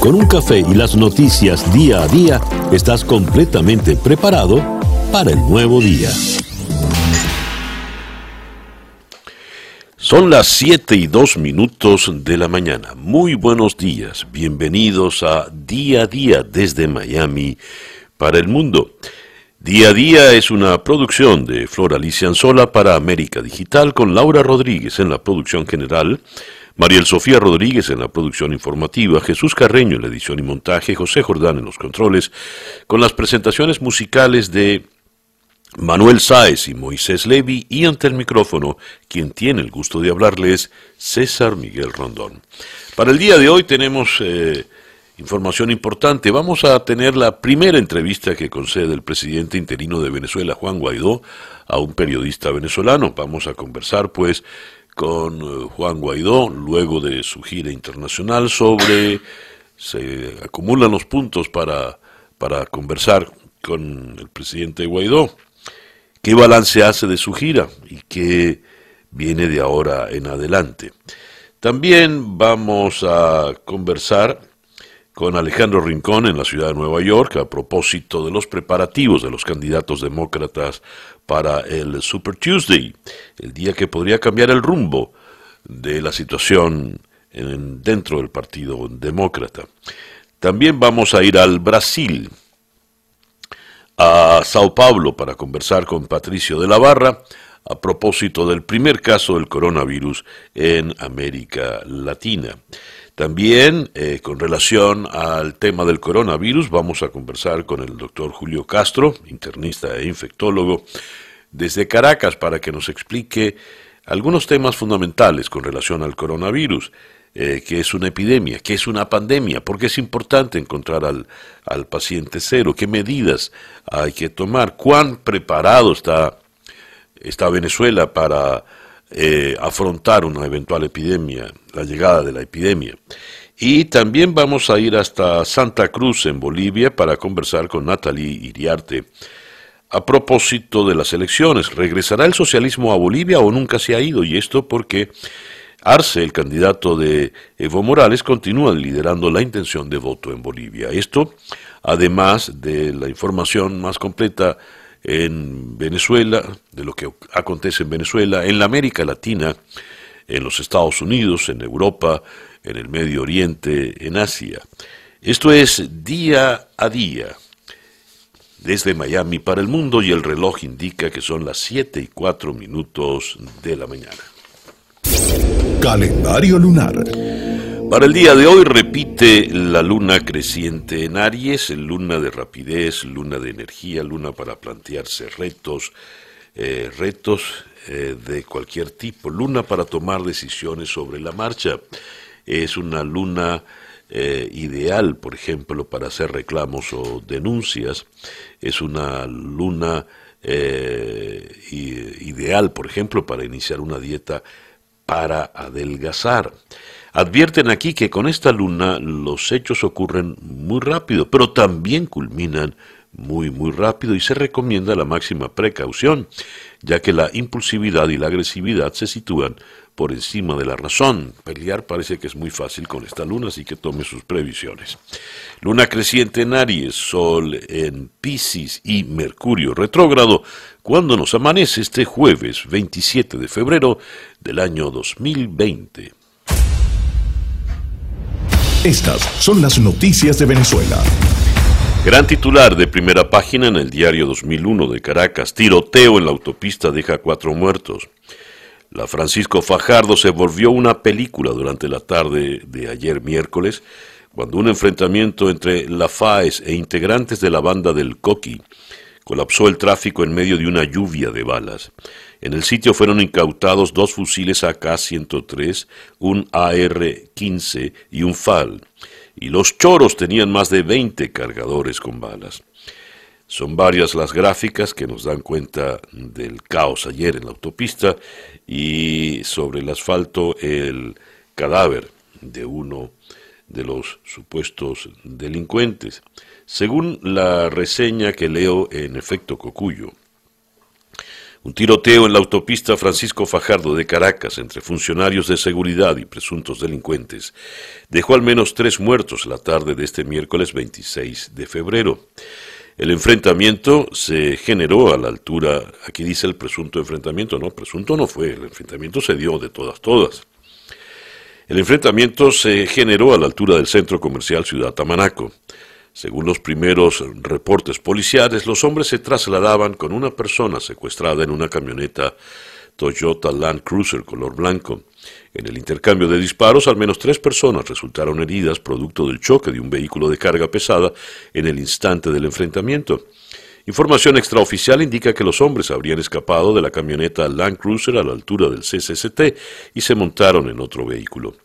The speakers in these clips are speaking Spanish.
Con un café y las noticias día a día, estás completamente preparado para el nuevo día. Son las 7 y 2 minutos de la mañana. Muy buenos días. Bienvenidos a Día a Día desde Miami para el mundo. Día a Día es una producción de Flora Alicia Anzola para América Digital con Laura Rodríguez en la producción general, Mariel Sofía Rodríguez en la producción informativa, Jesús Carreño en la edición y montaje, José Jordán en los controles, con las presentaciones musicales de Manuel Sáez y Moisés Levi y ante el micrófono, quien tiene el gusto de hablarles, César Miguel Rondón. Para el día de hoy tenemos... Eh, Información importante, vamos a tener la primera entrevista que concede el presidente interino de Venezuela, Juan Guaidó, a un periodista venezolano. Vamos a conversar pues con eh, Juan Guaidó luego de su gira internacional sobre, se acumulan los puntos para, para conversar con el presidente Guaidó. ¿Qué balance hace de su gira y qué viene de ahora en adelante? También vamos a conversar con Alejandro Rincón en la ciudad de Nueva York a propósito de los preparativos de los candidatos demócratas para el Super Tuesday, el día que podría cambiar el rumbo de la situación en, dentro del Partido Demócrata. También vamos a ir al Brasil, a Sao Paulo, para conversar con Patricio de la Barra a propósito del primer caso del coronavirus en América Latina. También, eh, con relación al tema del coronavirus, vamos a conversar con el doctor Julio Castro, internista e infectólogo, desde Caracas, para que nos explique algunos temas fundamentales con relación al coronavirus, eh, que es una epidemia, que es una pandemia, porque es importante encontrar al, al paciente cero, qué medidas hay que tomar, cuán preparado está, está Venezuela para eh, afrontar una eventual epidemia, la llegada de la epidemia. Y también vamos a ir hasta Santa Cruz, en Bolivia, para conversar con Natalie Iriarte. A propósito de las elecciones, ¿regresará el socialismo a Bolivia o nunca se ha ido? Y esto porque Arce, el candidato de Evo Morales, continúa liderando la intención de voto en Bolivia. Esto, además de la información más completa en Venezuela, de lo que acontece en Venezuela, en la América Latina, en los Estados Unidos, en Europa, en el Medio Oriente, en Asia. Esto es día a día, desde Miami para el mundo y el reloj indica que son las 7 y 4 minutos de la mañana. Calendario lunar. Para el día de hoy repite la luna creciente en Aries, luna de rapidez, luna de energía, luna para plantearse retos, eh, retos eh, de cualquier tipo, luna para tomar decisiones sobre la marcha. Es una luna eh, ideal, por ejemplo, para hacer reclamos o denuncias. Es una luna ideal, por ejemplo, para iniciar una dieta para adelgazar. Advierten aquí que con esta luna los hechos ocurren muy rápido, pero también culminan muy muy rápido y se recomienda la máxima precaución, ya que la impulsividad y la agresividad se sitúan por encima de la razón. Pelear parece que es muy fácil con esta luna, así que tome sus previsiones. Luna creciente en Aries, Sol en Pisces y Mercurio retrógrado cuando nos amanece este jueves 27 de febrero del año 2020. Estas son las noticias de Venezuela. Gran titular de primera página en el diario 2001 de Caracas. Tiroteo en la autopista deja cuatro muertos. La Francisco Fajardo se volvió una película durante la tarde de ayer miércoles, cuando un enfrentamiento entre la FAES e integrantes de la banda del Coqui colapsó el tráfico en medio de una lluvia de balas. En el sitio fueron incautados dos fusiles AK-103, un AR-15 y un FAL, y los choros tenían más de 20 cargadores con balas. Son varias las gráficas que nos dan cuenta del caos ayer en la autopista y sobre el asfalto el cadáver de uno de los supuestos delincuentes. Según la reseña que leo en efecto Cocuyo, Un tiroteo en la autopista Francisco Fajardo de Caracas entre funcionarios de seguridad y presuntos delincuentes dejó al menos tres muertos la tarde de este miércoles 26 de febrero. El enfrentamiento se generó a la altura, aquí dice el presunto enfrentamiento, no, presunto no fue, el enfrentamiento se dio de todas, todas. El enfrentamiento se generó a la altura del centro comercial Ciudad Tamanaco. Según los primeros reportes policiales, los hombres se trasladaban con una persona secuestrada en una camioneta Toyota Land Cruiser color blanco. En el intercambio de disparos, al menos tres personas resultaron heridas producto del choque de un vehículo de carga pesada en el instante del enfrentamiento. Información extraoficial indica que los hombres habrían escapado de la camioneta Land Cruiser a la altura del CCCT y se montaron en otro vehículo.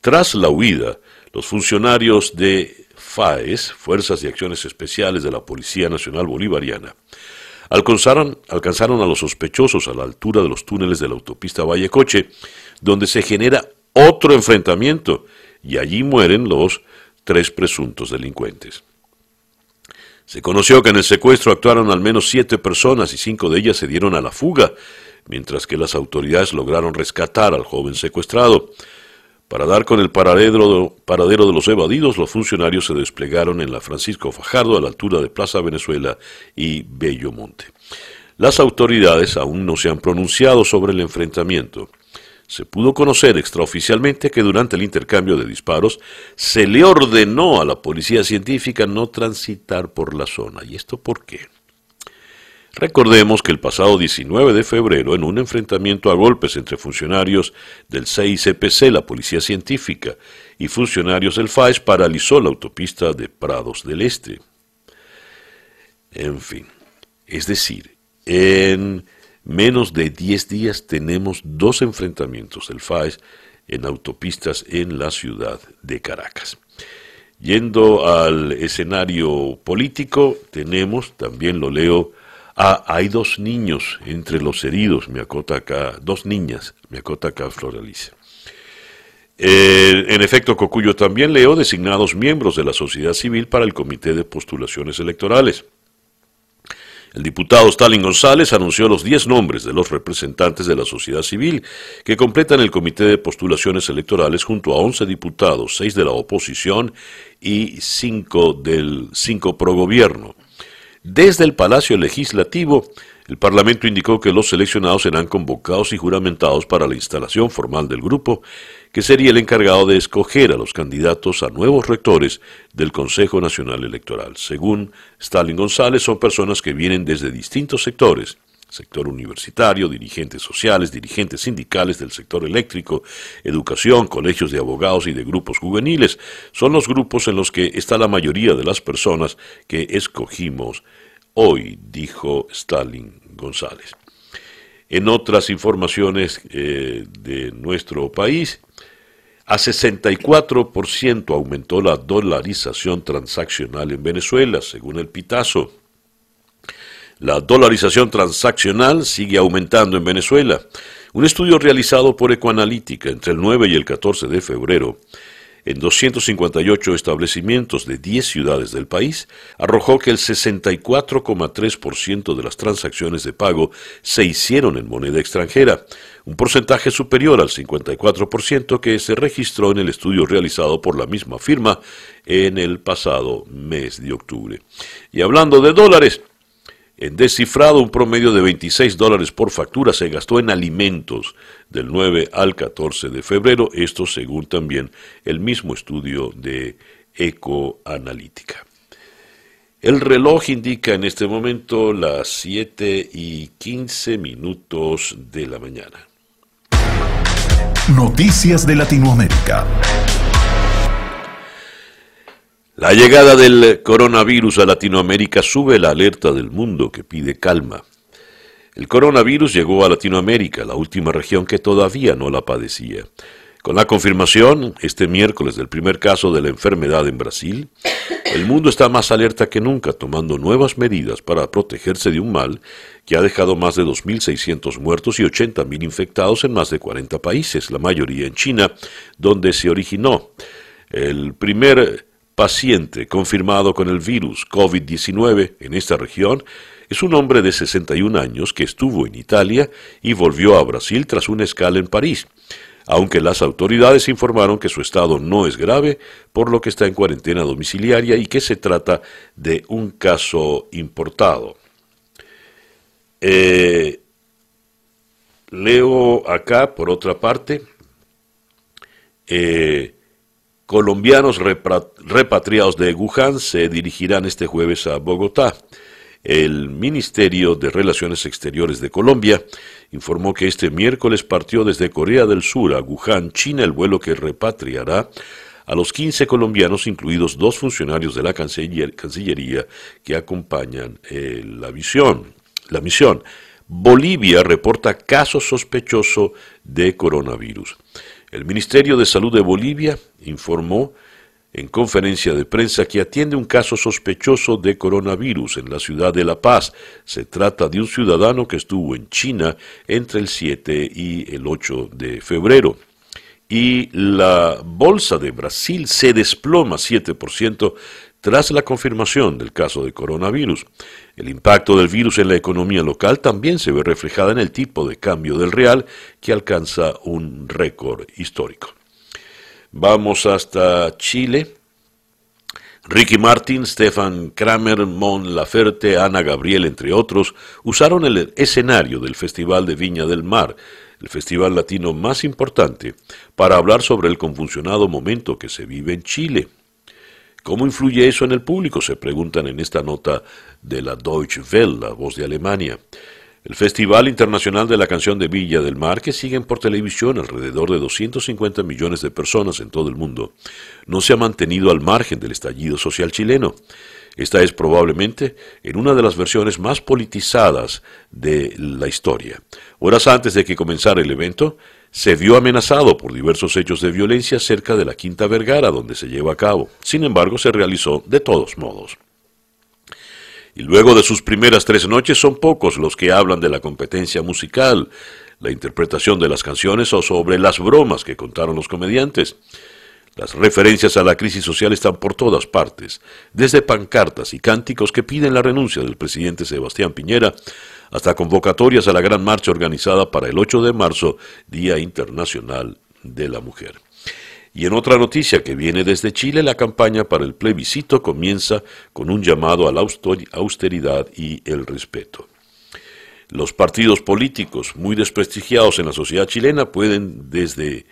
Tras la huida, los funcionarios de FAES, Fuerzas y Acciones Especiales de la Policía Nacional Bolivariana, alcanzaron, alcanzaron a los sospechosos a la altura de los túneles de la autopista Vallecoche, donde se genera otro enfrentamiento y allí mueren los tres presuntos delincuentes. Se conoció que en el secuestro actuaron al menos siete personas y cinco de ellas se dieron a la fuga, mientras que las autoridades lograron rescatar al joven secuestrado. Para dar con el paradero, de los evadidos, los funcionarios se desplegaron en la Francisco Fajardo a la altura de Plaza Venezuela y Bello Monte. Las autoridades aún no se han pronunciado sobre el enfrentamiento. Se pudo conocer extraoficialmente que durante el intercambio de disparos se le ordenó a la policía científica no transitar por la zona. ¿Y esto por qué? Recordemos que el pasado 19 de febrero, en un enfrentamiento a golpes entre funcionarios del CICPC, la Policía Científica, y funcionarios del FAES, paralizó la autopista de Prados del Este. En fin, es decir, en menos de 10 días tenemos dos enfrentamientos del FAES en autopistas en la ciudad de Caracas. Yendo al escenario político, tenemos, también lo leo, Ah, hay dos niños entre los heridos, me acota acá, dos niñas, me acota acá Floralice. Eh, en efecto, Cocuyo también leo designados miembros de la sociedad civil para el Comité de Postulaciones Electorales. El diputado Stalin González anunció los 10 nombres de los representantes de la sociedad civil que completan el Comité de Postulaciones Electorales junto a 11 diputados, 6 de la oposición y 5 del 5 pro gobierno. Desde el Palacio Legislativo, el Parlamento indicó que los seleccionados serán convocados y juramentados para la instalación formal del grupo, que sería el encargado de escoger a los candidatos a nuevos rectores del Consejo Nacional Electoral. Según Stalin González, son personas que vienen desde distintos sectores, sector universitario, dirigentes sociales, dirigentes sindicales del sector eléctrico, educación, colegios de abogados y de grupos juveniles. Son los grupos en los que está la mayoría de las personas que escogimos hoy, dijo Stalin González. En otras informaciones eh, de nuestro país, a 64% aumentó la dolarización transaccional en Venezuela, según el Pitazo. La dolarización transaccional sigue aumentando en Venezuela. Un estudio realizado por Ecoanalítica entre el 9 y el 14 de febrero en 258 establecimientos de 10 ciudades del país arrojó que el 64,3% de las transacciones de pago se hicieron en moneda extranjera, un porcentaje superior al 54% que se registró en el estudio realizado por la misma firma en el pasado mes de octubre. Y hablando de dólares, en descifrado, un promedio de 26 dólares por factura se gastó en alimentos del 9 al 14 de febrero, esto según también el mismo estudio de Ecoanalítica. El reloj indica en este momento las 7 y 15 minutos de la mañana. Noticias de Latinoamérica. La llegada del coronavirus a Latinoamérica sube la alerta del mundo que pide calma. El coronavirus llegó a Latinoamérica, la última región que todavía no la padecía. Con la confirmación este miércoles del primer caso de la enfermedad en Brasil, el mundo está más alerta que nunca, tomando nuevas medidas para protegerse de un mal que ha dejado más de 2.600 muertos y 80.000 infectados en más de 40 países, la mayoría en China, donde se originó. El primer paciente confirmado con el virus COVID-19 en esta región Es un hombre de 61 años que estuvo en Italia y volvió a Brasil tras una escala en París, aunque las autoridades informaron que su estado no es grave, por lo que está en cuarentena domiciliaria y que se trata de un caso importado. Eh, leo acá, por otra parte, eh, colombianos repatriados de Wuhan se dirigirán este jueves a Bogotá. El Ministerio de Relaciones Exteriores de Colombia informó que este miércoles partió desde Corea del Sur a Wuhan, China, el vuelo que repatriará a los 15 colombianos, incluidos dos funcionarios de la Cancillería que acompañan eh, la, la misión. Bolivia reporta caso sospechoso de coronavirus. El Ministerio de Salud de Bolivia informó en conferencia de prensa que atiende un caso sospechoso de coronavirus en la ciudad de La Paz. Se trata de un ciudadano que estuvo en China entre el 7 y el 8 de febrero. Y la bolsa de Brasil se desploma 7% tras la confirmación del caso de coronavirus. El impacto del virus en la economía local también se ve reflejada en el tipo de cambio del real que alcanza un récord histórico. Vamos hasta Chile. Ricky Martin, Stefan Kramer, Mon Laferte, Ana Gabriel, entre otros, usaron el escenario del Festival de Viña del Mar, el festival latino más importante, para hablar sobre el convulsionado momento que se vive en Chile. ¿Cómo influye eso en el público? Se preguntan en esta nota de la Deutsche Welle, la voz de Alemania. El Festival Internacional de la Canción de Villa del Mar, que siguen por televisión alrededor de 250 millones de personas en todo el mundo, no se ha mantenido al margen del estallido social chileno. Esta es probablemente en una de las versiones más politizadas de la historia. Horas antes de que comenzara el evento, se vio amenazado por diversos hechos de violencia cerca de la Quinta Vergara donde se lleva a cabo. Sin embargo, se realizó de todos modos. Y luego de sus primeras tres noches son pocos los que hablan de la competencia musical, la interpretación de las canciones o sobre las bromas que contaron los comediantes. Las referencias a la crisis social están por todas partes, desde pancartas y cánticos que piden la renuncia del presidente Sebastián Piñera hasta convocatorias a la gran marcha organizada para el 8 de marzo, Día Internacional de la Mujer. Y en otra noticia que viene desde Chile, la campaña para el plebiscito comienza con un llamado a la austeridad y el respeto. Los partidos políticos muy desprestigiados en la sociedad chilena pueden desde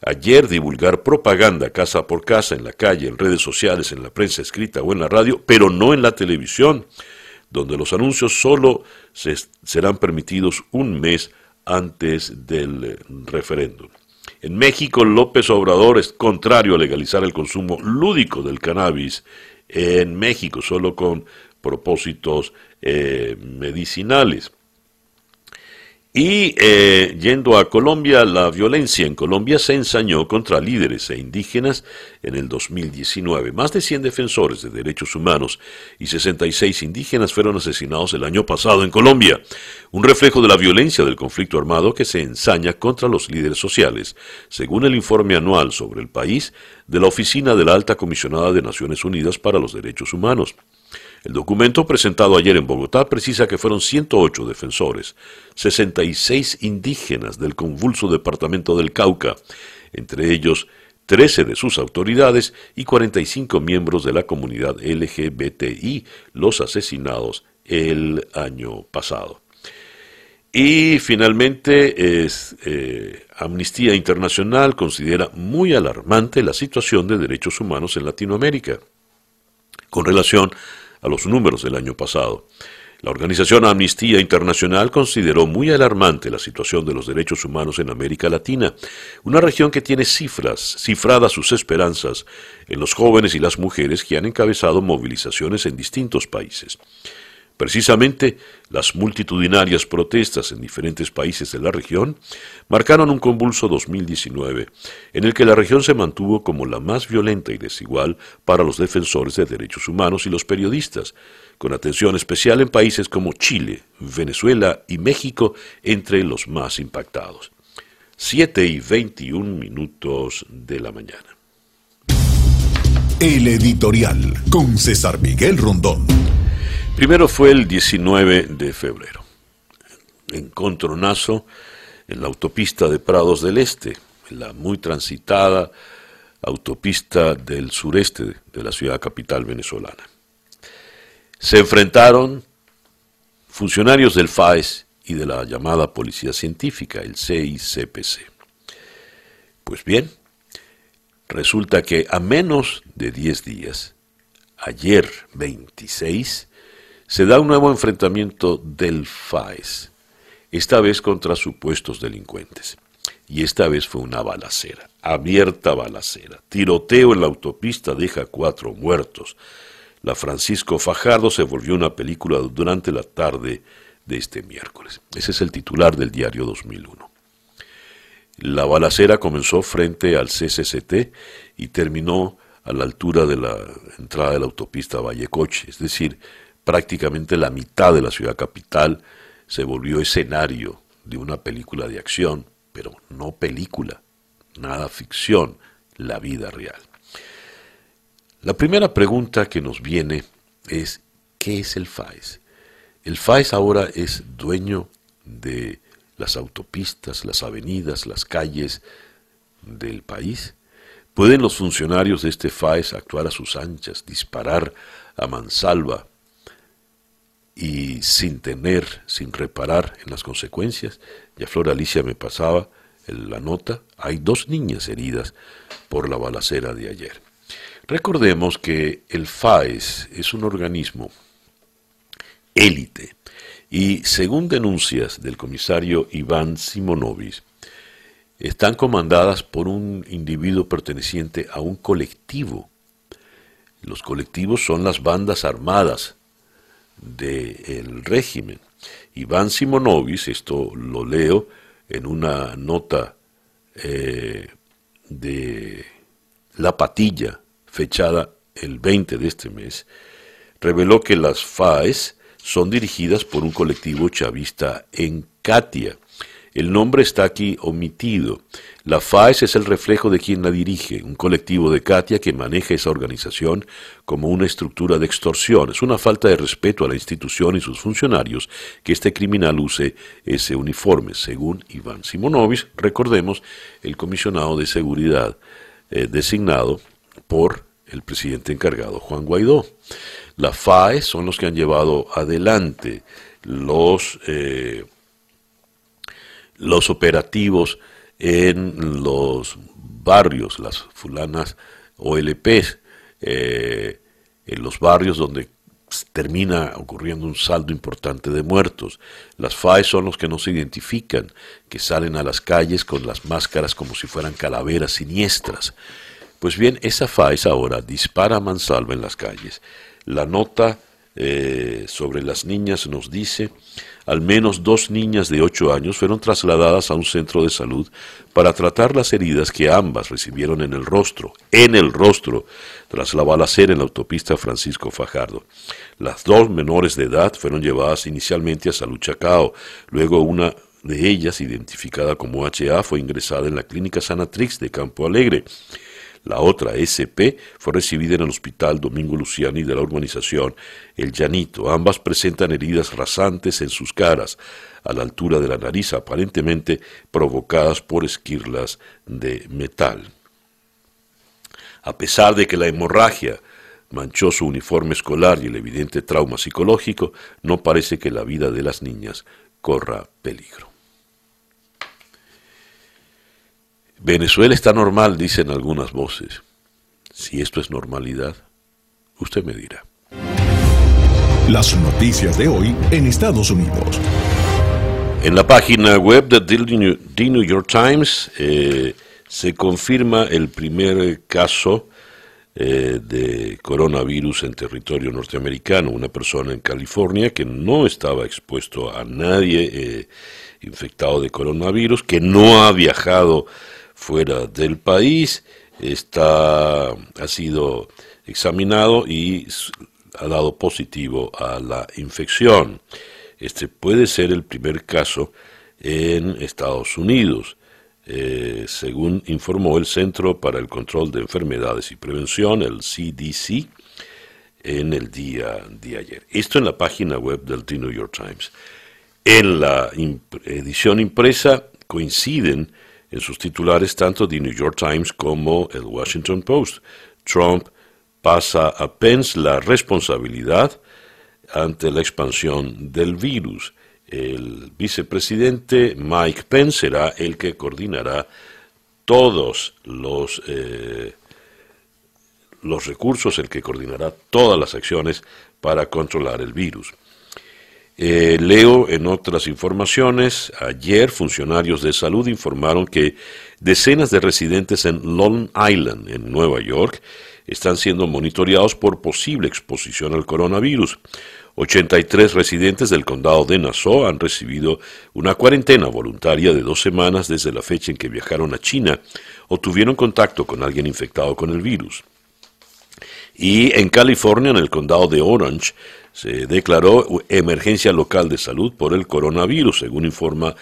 ayer divulgar propaganda casa por casa, en la calle, en redes sociales, en la prensa escrita o en la radio, pero no en la televisión, donde los anuncios solo serán permitidos un mes antes del referéndum. En México, López Obrador es contrario a legalizar el consumo lúdico del cannabis en México, solo con propósitos eh, medicinales. Y eh, yendo a Colombia, la violencia en Colombia se ensañó contra líderes e indígenas en el 2019. Más de 100 defensores de derechos humanos y 66 indígenas fueron asesinados el año pasado en Colombia, un reflejo de la violencia del conflicto armado que se ensaña contra los líderes sociales, según el informe anual sobre el país de la Oficina de la Alta Comisionada de Naciones Unidas para los Derechos Humanos. El documento presentado ayer en Bogotá precisa que fueron 108 defensores, 66 indígenas del convulso departamento del Cauca, entre ellos 13 de sus autoridades y 45 miembros de la comunidad LGBTI, los asesinados el año pasado. Y finalmente, eh, Amnistía Internacional considera muy alarmante la situación de derechos humanos en Latinoamérica con relación a los números del año pasado. La organización Amnistía Internacional consideró muy alarmante la situación de los derechos humanos en América Latina, una región que tiene cifras, cifradas sus esperanzas en los jóvenes y las mujeres que han encabezado movilizaciones en distintos países. Precisamente, las multitudinarias protestas en diferentes países de la región marcaron un convulso 2019, en el que la región se mantuvo como la más violenta y desigual para los defensores de derechos humanos y los periodistas, con atención especial en países como Chile, Venezuela y México, entre los más impactados. 7 y 21 minutos de la mañana. El editorial con César Miguel Rondón. Primero fue el 19 de febrero, encontronazo en la autopista de Prados del Este, en la muy transitada autopista del sureste de la ciudad capital venezolana. Se enfrentaron funcionarios del FAES y de la llamada Policía Científica, el CICPC. Pues bien, resulta que a menos de 10 días, ayer 26, se da un nuevo enfrentamiento del FAES, esta vez contra supuestos delincuentes. Y esta vez fue una balacera, abierta balacera. Tiroteo en la autopista deja cuatro muertos. La Francisco Fajardo se volvió una película durante la tarde de este miércoles. Ese es el titular del diario 2001. La balacera comenzó frente al CCCT y terminó a la altura de la entrada de la autopista Vallecoche, es decir, prácticamente la mitad de la ciudad capital se volvió escenario de una película de acción, pero no película, nada ficción, la vida real. La primera pregunta que nos viene es, ¿qué es el FAES? El FAES ahora es dueño de las autopistas, las avenidas, las calles del país. ¿Pueden los funcionarios de este FAES actuar a sus anchas, disparar a mansalva y sin tener, sin reparar en las consecuencias? Ya Flor Alicia me pasaba la nota, hay dos niñas heridas por la balacera de ayer. Recordemos que el FAES es un organismo élite y según denuncias del comisario Iván Simonovis, están comandadas por un individuo perteneciente a un colectivo. Los colectivos son las bandas armadas del régimen. Iván Simonovis, esto lo leo en una nota eh, de La Patilla, fechada el 20 de este mes, reveló que las FAES son dirigidas por un colectivo chavista en Katia. El nombre está aquí omitido. La FAES es el reflejo de quien la dirige, un colectivo de Katia que maneja esa organización como una estructura de extorsión. Es una falta de respeto a la institución y sus funcionarios que este criminal use ese uniforme, según Iván Simonovic, recordemos, el comisionado de seguridad eh, designado por el presidente encargado Juan Guaidó. La FAE son los que han llevado adelante los, eh, los operativos en los barrios, las fulanas OLPs, eh, en los barrios donde termina ocurriendo un saldo importante de muertos. Las FAE son los que no se identifican, que salen a las calles con las máscaras como si fueran calaveras siniestras. Pues bien, esa FAES ahora dispara a mansalva en las calles la nota eh, sobre las niñas nos dice, al menos dos niñas de ocho años fueron trasladadas a un centro de salud para tratar las heridas que ambas recibieron en el rostro, en el rostro, tras la balacera en la autopista Francisco Fajardo. Las dos menores de edad fueron llevadas inicialmente a Salud Chacao, luego una de ellas, identificada como HA, fue ingresada en la clínica Sanatrix de Campo Alegre. La otra, SP, fue recibida en el Hospital Domingo Luciani de la urbanización El Llanito. Ambas presentan heridas rasantes en sus caras, a la altura de la nariz, aparentemente provocadas por esquirlas de metal. A pesar de que la hemorragia manchó su uniforme escolar y el evidente trauma psicológico, no parece que la vida de las niñas corra peligro. Venezuela está normal, dicen algunas voces. Si esto es normalidad, usted me dirá. Las noticias de hoy en Estados Unidos. En la página web de The New York Times eh, se confirma el primer caso eh, de coronavirus en territorio norteamericano. Una persona en California que no estaba expuesto a nadie eh, infectado de coronavirus, que no ha viajado fuera del país, está, ha sido examinado y ha dado positivo a la infección. Este puede ser el primer caso en Estados Unidos. Eh, según informó el Centro para el Control de Enfermedades y Prevención, el CDC, en el día de ayer. Esto en la página web del The New York Times. En la edición impresa coinciden en sus titulares tanto The New York Times como el Washington Post. Trump pasa a Pence la responsabilidad ante la expansión del virus. El vicepresidente Mike Pence será el que coordinará todos los, eh, los recursos, el que coordinará todas las acciones para controlar el virus. Eh, leo en otras informaciones, ayer funcionarios de salud informaron que decenas de residentes en Long Island, en Nueva York, están siendo monitoreados por posible exposición al coronavirus. 83 residentes del condado de Nassau han recibido una cuarentena voluntaria de dos semanas desde la fecha en que viajaron a China o tuvieron contacto con alguien infectado con el virus. Y en California, en el condado de Orange, se declaró emergencia local de salud por el coronavirus, según informa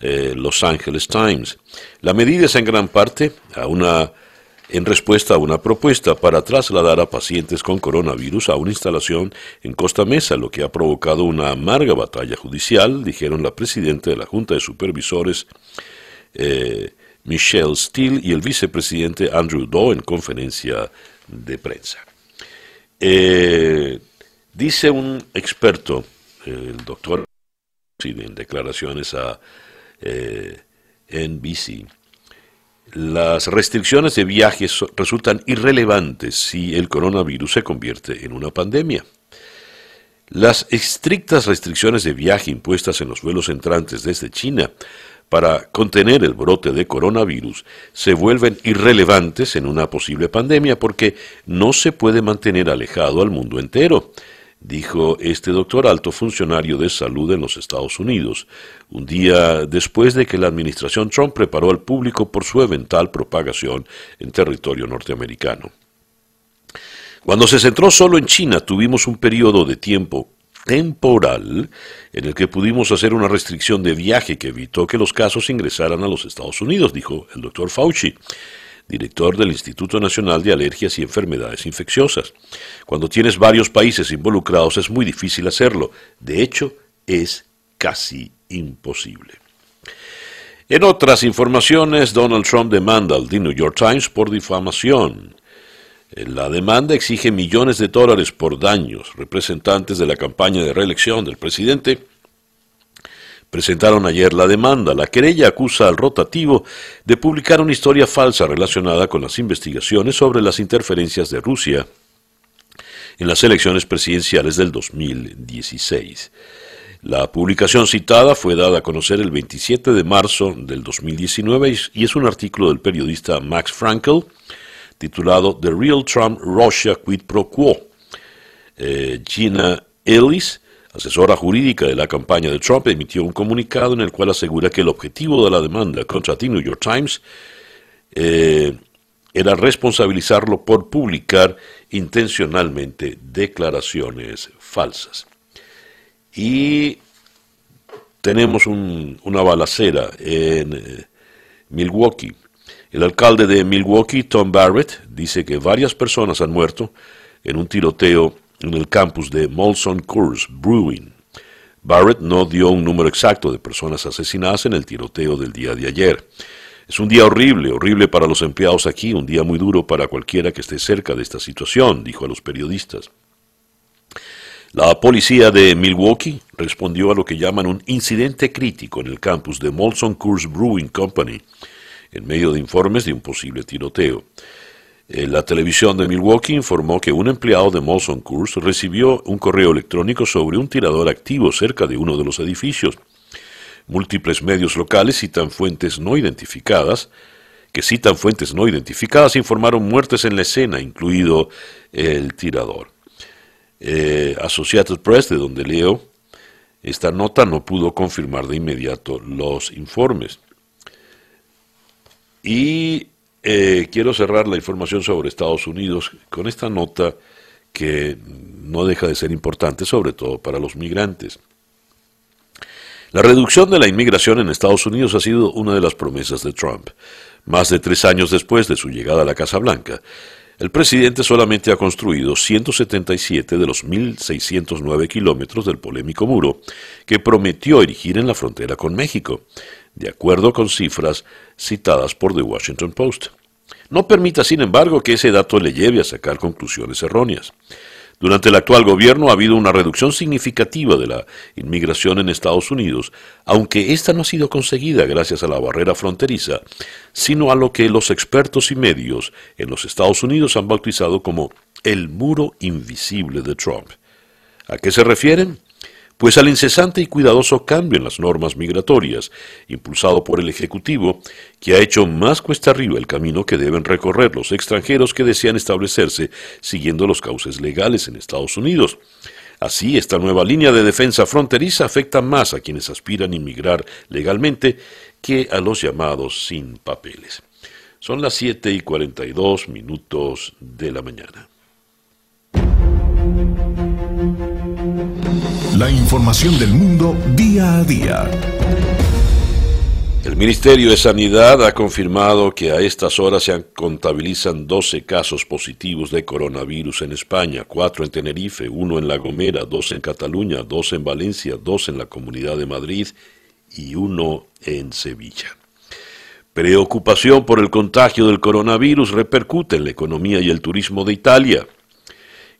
eh, Los Angeles Times. La medida es en gran parte a una, en respuesta a una propuesta para trasladar a pacientes con coronavirus a una instalación en Costa Mesa, lo que ha provocado una amarga batalla judicial, dijeron la presidenta de la Junta de Supervisores, eh, Michelle Steele, y el vicepresidente Andrew Doe en conferencia de prensa. Eh, Dice un experto, el doctor, en declaraciones a eh, NBC, las restricciones de viajes resultan irrelevantes si el coronavirus se convierte en una pandemia. Las estrictas restricciones de viaje impuestas en los vuelos entrantes desde China para contener el brote de coronavirus se vuelven irrelevantes en una posible pandemia porque no se puede mantener alejado al mundo entero dijo este doctor alto funcionario de salud en los Estados Unidos, un día después de que la administración Trump preparó al público por su eventual propagación en territorio norteamericano. Cuando se centró solo en China, tuvimos un periodo de tiempo temporal en el que pudimos hacer una restricción de viaje que evitó que los casos ingresaran a los Estados Unidos, dijo el doctor Fauci director del Instituto Nacional de Alergias y Enfermedades Infecciosas. Cuando tienes varios países involucrados es muy difícil hacerlo. De hecho, es casi imposible. En otras informaciones, Donald Trump demanda al The New York Times por difamación. La demanda exige millones de dólares por daños. Representantes de la campaña de reelección del presidente presentaron ayer la demanda. La querella acusa al rotativo de publicar una historia falsa relacionada con las investigaciones sobre las interferencias de Rusia en las elecciones presidenciales del 2016. La publicación citada fue dada a conocer el 27 de marzo del 2019 y es un artículo del periodista Max Frankel titulado The Real Trump Russia Quid Pro Quo. Eh, Gina Ellis asesora jurídica de la campaña de Trump, emitió un comunicado en el cual asegura que el objetivo de la demanda contra The New York Times eh, era responsabilizarlo por publicar intencionalmente declaraciones falsas. Y tenemos una balacera en eh, Milwaukee. El alcalde de Milwaukee, Tom Barrett, dice que varias personas han muerto en un tiroteo en el campus de Molson Coors Brewing. Barrett no dio un número exacto de personas asesinadas en el tiroteo del día de ayer. Es un día horrible, horrible para los empleados aquí, un día muy duro para cualquiera que esté cerca de esta situación, dijo a los periodistas. La policía de Milwaukee respondió a lo que llaman un incidente crítico en el campus de Molson Coors Brewing Company, en medio de informes de un posible tiroteo. Eh, la televisión de Milwaukee informó que un empleado de Molson Coors recibió un correo electrónico sobre un tirador activo cerca de uno de los edificios. Múltiples medios locales citan fuentes no identificadas, que citan fuentes no identificadas, informaron muertes en la escena, incluido el tirador. Eh, Associated Press, de donde leo esta nota, no pudo confirmar de inmediato los informes. Y eh, quiero cerrar la información sobre Estados Unidos con esta nota que no deja de ser importante, sobre todo para los migrantes. La reducción de la inmigración en Estados Unidos ha sido una de las promesas de Trump. Más de tres años después de su llegada a la Casa Blanca, el presidente solamente ha construido 177 de los 1.609 kilómetros del polémico muro que prometió erigir en la frontera con México, de acuerdo con cifras citadas por The Washington Post. No permita, sin embargo, que ese dato le lleve a sacar conclusiones erróneas. Durante el actual gobierno ha habido una reducción significativa de la inmigración en Estados Unidos, aunque esta no ha sido conseguida gracias a la barrera fronteriza, sino a lo que los expertos y medios en los Estados Unidos han bautizado como el muro invisible de Trump. ¿A qué se refieren? Pues al incesante y cuidadoso cambio en las normas migratorias, impulsado por el Ejecutivo, que ha hecho más cuesta arriba el camino que deben recorrer los extranjeros que desean establecerse siguiendo los cauces legales en Estados Unidos. Así, esta nueva línea de defensa fronteriza afecta más a quienes aspiran a inmigrar legalmente que a los llamados sin papeles. Son las 7 y 42 minutos de la mañana. La información del mundo día a día. El Ministerio de Sanidad ha confirmado que a estas horas se contabilizan 12 casos positivos de coronavirus en España, 4 en Tenerife, 1 en La Gomera, 2 en Cataluña, 2 en Valencia, 2 en la Comunidad de Madrid y 1 en Sevilla. Preocupación por el contagio del coronavirus repercute en la economía y el turismo de Italia.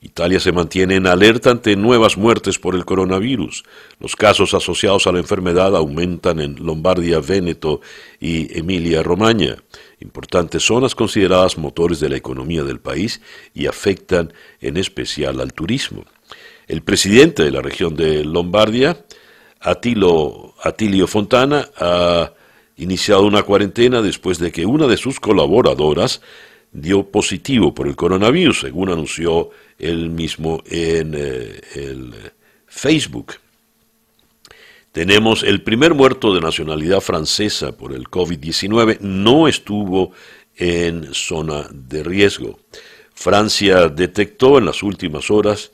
Italia se mantiene en alerta ante nuevas muertes por el coronavirus. Los casos asociados a la enfermedad aumentan en Lombardia, Véneto y Emilia-Romagna, importantes zonas consideradas motores de la economía del país y afectan en especial al turismo. El presidente de la región de Lombardia, Atilio Fontana, ha iniciado una cuarentena después de que una de sus colaboradoras dio positivo por el coronavirus, según anunció él mismo en eh, el Facebook. Tenemos el primer muerto de nacionalidad francesa por el COVID-19, no estuvo en zona de riesgo. Francia detectó en las últimas horas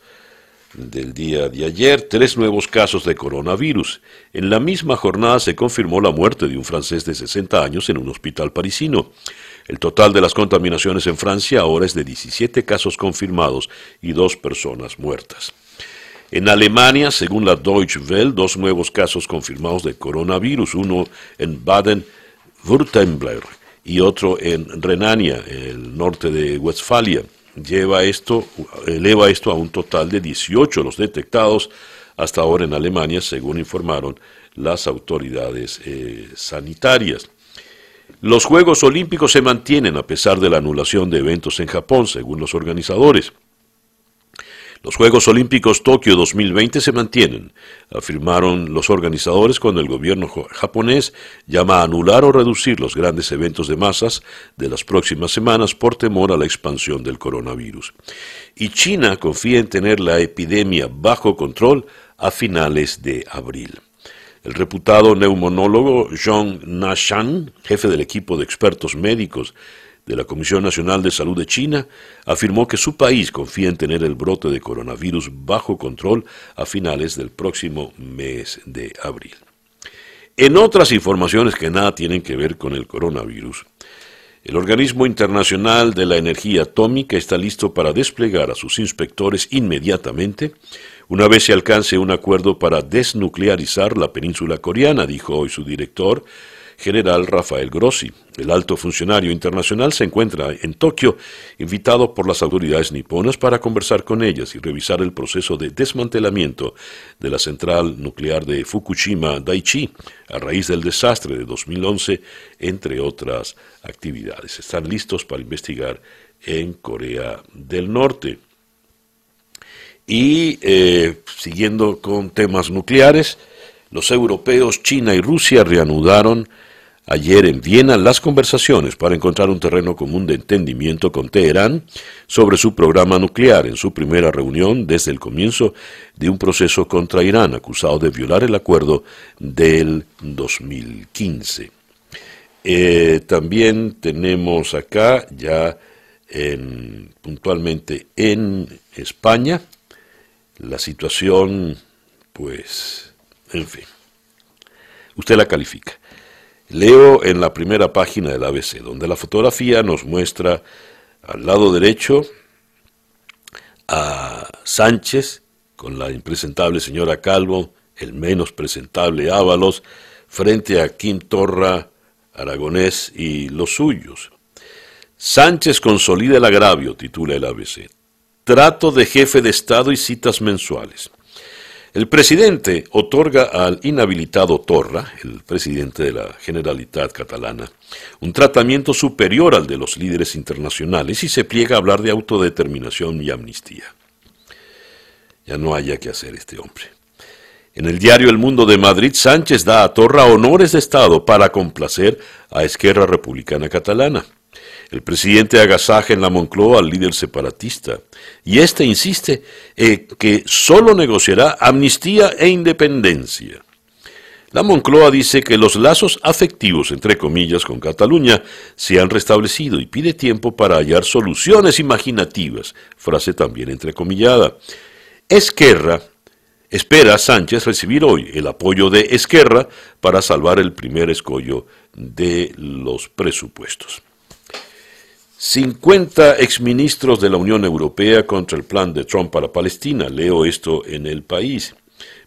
del día de ayer tres nuevos casos de coronavirus. En la misma jornada se confirmó la muerte de un francés de 60 años en un hospital parisino. El total de las contaminaciones en Francia ahora es de 17 casos confirmados y dos personas muertas. En Alemania, según la Deutsche Welle, dos nuevos casos confirmados de coronavirus, uno en Baden-Württemberg y otro en Renania, el norte de Westfalia. Lleva esto, eleva esto a un total de 18 los detectados hasta ahora en Alemania, según informaron las autoridades eh, sanitarias. Los Juegos Olímpicos se mantienen a pesar de la anulación de eventos en Japón, según los organizadores. Los Juegos Olímpicos Tokio 2020 se mantienen, afirmaron los organizadores cuando el gobierno japonés llama a anular o reducir los grandes eventos de masas de las próximas semanas por temor a la expansión del coronavirus. Y China confía en tener la epidemia bajo control a finales de abril. El reputado neumonólogo Zhong Nashan, jefe del equipo de expertos médicos de la Comisión Nacional de Salud de China, afirmó que su país confía en tener el brote de coronavirus bajo control a finales del próximo mes de abril. En otras informaciones que nada tienen que ver con el coronavirus, el Organismo Internacional de la Energía Atómica está listo para desplegar a sus inspectores inmediatamente una vez se alcance un acuerdo para desnuclearizar la península coreana, dijo hoy su director general Rafael Grossi. El alto funcionario internacional se encuentra en Tokio, invitado por las autoridades niponas para conversar con ellas y revisar el proceso de desmantelamiento de la central nuclear de Fukushima Daiichi a raíz del desastre de 2011, entre otras actividades. Están listos para investigar en Corea del Norte. Y eh, siguiendo con temas nucleares, los europeos, China y Rusia reanudaron ayer en Viena las conversaciones para encontrar un terreno común de entendimiento con Teherán sobre su programa nuclear en su primera reunión desde el comienzo de un proceso contra Irán acusado de violar el acuerdo del 2015. Eh, también tenemos acá ya puntualmente en España la situación, pues, en fin, usted la califica. Leo en la primera página del ABC, donde la fotografía nos muestra Al lado derecho, a Sánchez, con la impresentable señora Calvo, el menos presentable Ábalos, frente a Kim Torra, Aragonés y los suyos. Sánchez consolida el agravio, titula el ABC. Trato de jefe de Estado y citas mensuales. El presidente otorga al inhabilitado Torra, el presidente de la Generalitat catalana, un tratamiento superior al de los líderes internacionales y se pliega a hablar de autodeterminación y amnistía. Ya no haya que hacer este hombre. En el diario El Mundo de Madrid, Sánchez da a Torra honores de Estado para complacer a Esquerra Republicana Catalana. El presidente agasaja en la Moncloa al líder separatista y éste insiste en que solo negociará amnistía e independencia. La Moncloa dice que los lazos afectivos, entre comillas, con Cataluña se han restablecido y pide tiempo para hallar soluciones imaginativas, frase también entrecomillada. Esquerra espera a Sánchez recibir hoy el apoyo de Esquerra para salvar el primer escollo de los presupuestos. 50 exministros de la Unión Europea contra el plan de Trump para Palestina. Leo esto en el país.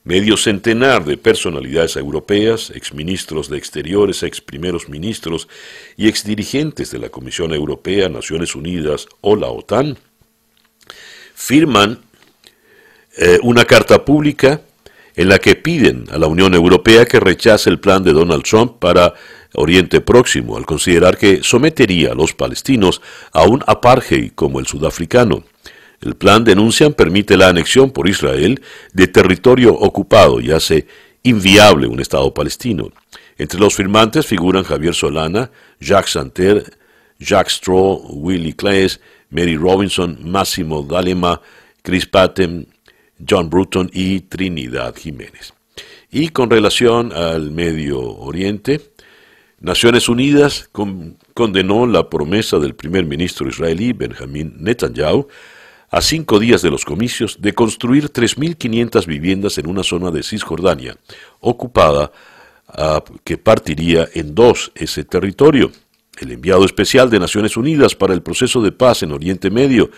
Medio centenar de personalidades europeas, exministros de Exteriores, ex primeros ministros y exdirigentes de la Comisión Europea, Naciones Unidas o la OTAN, firman eh, una carta pública en la que piden a la Unión Europea que rechace el plan de Donald Trump para Oriente Próximo, al considerar que sometería a los palestinos a un apartheid como el sudafricano. El plan, denuncian, permite la anexión por Israel de territorio ocupado y hace inviable un Estado palestino. Entre los firmantes figuran Javier Solana, Jacques Santer, Jacques Straw, Willie Claes, Mary Robinson, Máximo Dalema, Chris Patton, John Bruton y Trinidad Jiménez. Y con relación al Medio Oriente, Naciones Unidas condenó la promesa del primer ministro israelí Benjamin Netanyahu a cinco días de los comicios de construir 3.500 viviendas en una zona de Cisjordania ocupada que partiría en dos ese territorio. El enviado especial de Naciones Unidas para el proceso de paz en Oriente Medio,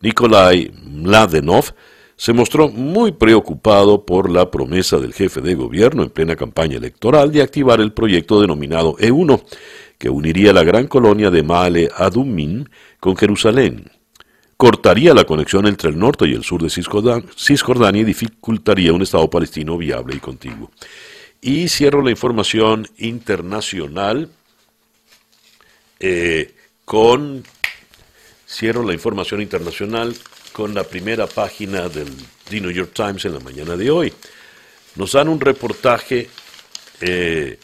Nikolai Mladenov, se mostró muy preocupado por la promesa del jefe de gobierno en plena campaña electoral de activar el proyecto denominado E1, que uniría la gran colonia de Male Adumim con Jerusalén. Cortaría la conexión entre el norte y el sur de Cisjordania y dificultaría un Estado palestino viable y contiguo. Y cierro la información internacional eh, con cierro la información internacional con la primera página del The New York Times en la mañana de hoy. Nos dan un reportaje eh,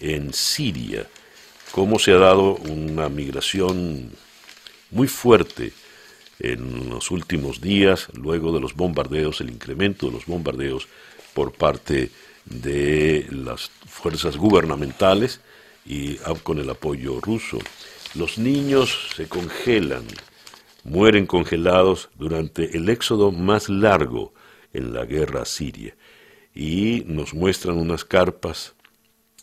en Siria, cómo se ha dado una migración muy fuerte en los últimos días, luego de los bombardeos, el incremento de los bombardeos por parte de las fuerzas gubernamentales y con el apoyo ruso. Los niños se congelan mueren congelados durante el éxodo más largo en la guerra siria y nos muestran unas carpas,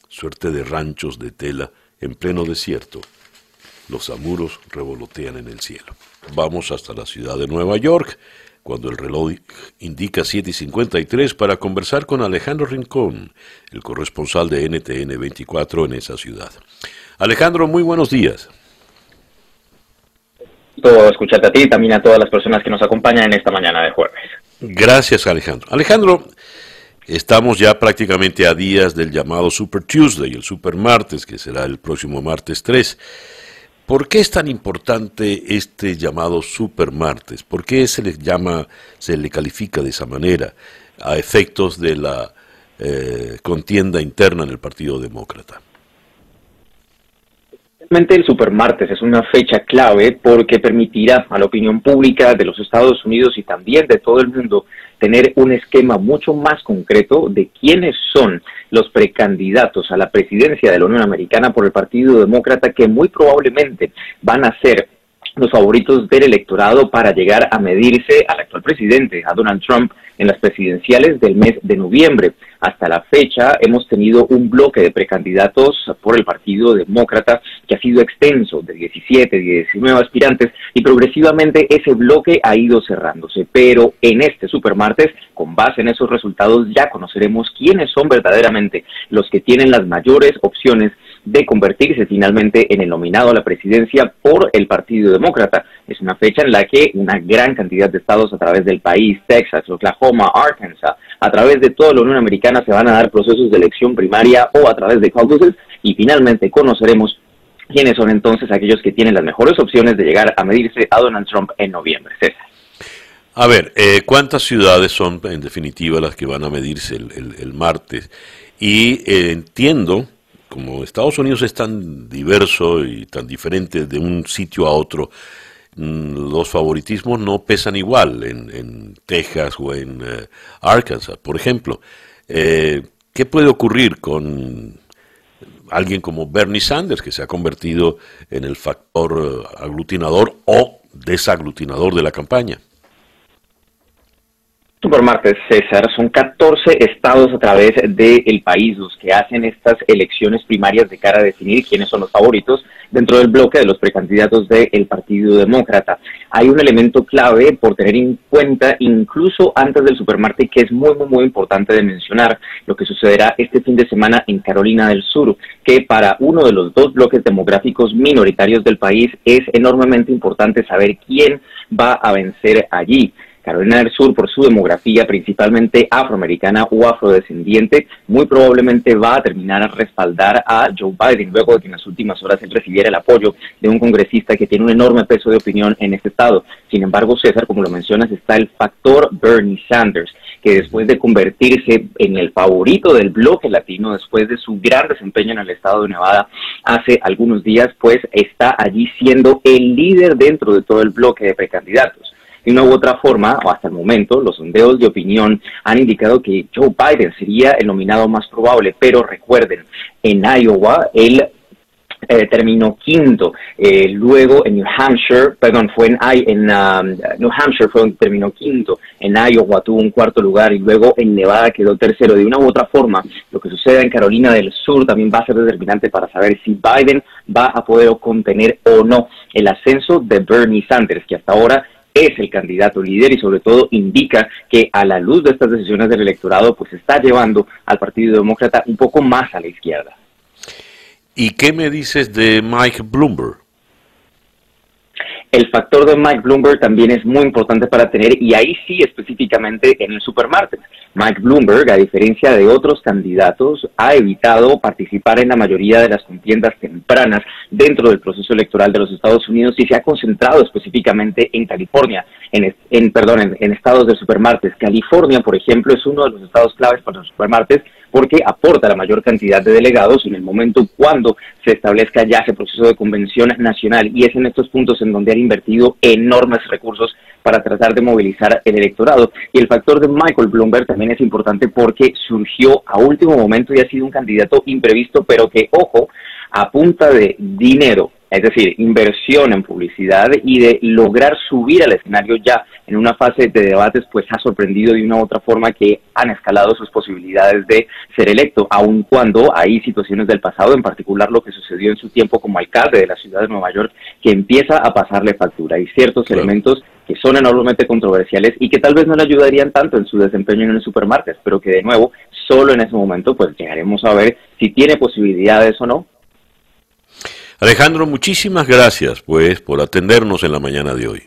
suerte de ranchos de tela en pleno desierto. Los amuros revolotean en el cielo. Vamos hasta la ciudad de Nueva York, cuando el reloj indica 7 y 53 para conversar con Alejandro Rincón, el corresponsal de NTN 24 en esa ciudad. Alejandro, muy buenos días escucharte a ti y también a todas las personas que nos acompañan en esta mañana de jueves. Gracias, Alejandro. Alejandro, estamos ya prácticamente a días del llamado Super Tuesday, el Super Martes, que será el próximo martes 3. ¿Por qué es tan importante este llamado Super Martes? ¿Por qué se le llama, se le califica de esa manera a efectos de la eh, contienda interna en el Partido Demócrata? El supermartes es una fecha clave porque permitirá a la opinión pública de los Estados Unidos y también de todo el mundo tener un esquema mucho más concreto de quiénes son los precandidatos a la presidencia de la Unión Americana por el Partido Demócrata que muy probablemente van a ser los favoritos del electorado para llegar a medirse al actual presidente, a Donald Trump, en las presidenciales del mes de noviembre. Hasta la fecha hemos tenido un bloque de precandidatos por el Partido Demócrata que ha sido extenso de 17, 19 aspirantes y progresivamente ese bloque ha ido cerrándose. Pero en este supermartes, con base en esos resultados, ya conoceremos quiénes son verdaderamente los que tienen las mayores opciones de convertirse finalmente en el nominado a la presidencia por el Partido Demócrata. Es una fecha en la que una gran cantidad de estados a través del país, Texas, Oklahoma, Arkansas, a través de toda la Unión Americana se van a dar procesos de elección primaria o a través de caucuses y finalmente conoceremos quiénes son entonces aquellos que tienen las mejores opciones de llegar a medirse a Donald Trump en noviembre. César. A ver, eh, ¿cuántas ciudades son en definitiva las que van a medirse el, martes? Y eh, entiendo como Estados Unidos es tan diverso y tan diferente de un sitio a otro, mm, los favoritismos no pesan igual en, Texas o en eh, Arkansas, por ejemplo. Eh, ¿Qué puede ocurrir con alguien como Bernie Sanders, que se ha convertido en el factor eh, aglutinador o desaglutinador de la campaña? Supermartes, César, son 14 estados a través del país los que hacen estas elecciones primarias de cara a definir quiénes son los favoritos dentro del bloque de los precandidatos del Partido Demócrata. Hay un elemento clave por tener en cuenta incluso antes del supermartes que es muy, muy, muy importante de mencionar, lo que sucederá este fin de semana en Carolina del Sur, que para uno de los dos bloques demográficos minoritarios del país es enormemente importante saber quién va a vencer allí. Carolina del Sur, por su demografía principalmente afroamericana o afrodescendiente, muy probablemente va a terminar a respaldar a Joe Biden, luego de que en las últimas horas él recibiera el apoyo de un congresista que tiene un enorme peso de opinión en este estado. Sin embargo, César, como lo mencionas, está el factor Bernie Sanders, que después de convertirse en el favorito del bloque latino, después de su gran desempeño en el estado de Nevada hace algunos días, pues está allí siendo el líder dentro de todo el bloque de precandidatos. De una u otra forma, o hasta el momento, los sondeos de opinión han indicado que Joe Biden sería el nominado más probable, pero recuerden, en Iowa él eh, terminó quinto. Eh, luego en New Hampshire, perdón, fue en, en um, New Hampshire fue terminó quinto. En Iowa tuvo un cuarto lugar y luego en Nevada quedó tercero. De una u otra forma, lo que sucede en Carolina del Sur también va a ser determinante para saber si Biden va a poder contener o no el ascenso de Bernie Sanders, que hasta ahora es el candidato líder y sobre todo indica que a la luz de estas decisiones del electorado pues está llevando al Partido Demócrata un poco más a la izquierda. ¿Y qué me dices de Mike Bloomberg? El factor de Mike Bloomberg también es muy importante para tener y ahí sí específicamente en el supermarket. Mike Bloomberg, a diferencia de otros candidatos, ha evitado participar en la mayoría de las contiendas tempranas dentro del proceso electoral de los Estados Unidos y se ha concentrado específicamente en California, en, en perdón, en, estados de supermartes. California, por ejemplo, es uno de los estados claves para los supermartes porque aporta la mayor cantidad de delegados en el momento cuando se establezca ya ese proceso de convención nacional y es en estos puntos en donde han invertido enormes recursos para tratar de movilizar el electorado. Y el factor de Michael Bloomberg también es importante porque surgió a último momento y ha sido un candidato imprevisto, pero que, ojo, a punta de dinero, es decir, inversión en publicidad y de lograr subir al escenario ya en una fase de debates, pues ha sorprendido de una u otra forma que han escalado sus posibilidades de ser electo, aun cuando hay situaciones del pasado, en particular lo que sucedió en su tiempo como alcalde de la ciudad de Nueva York, que empieza a pasarle factura. Hay ciertos elementos que son enormemente controversiales y que tal vez no le ayudarían tanto en su desempeño en el supermarket, pero que de nuevo, solo en ese momento, pues llegaremos a ver si tiene posibilidades o no Alejandro, muchísimas gracias pues por atendernos en la mañana de hoy.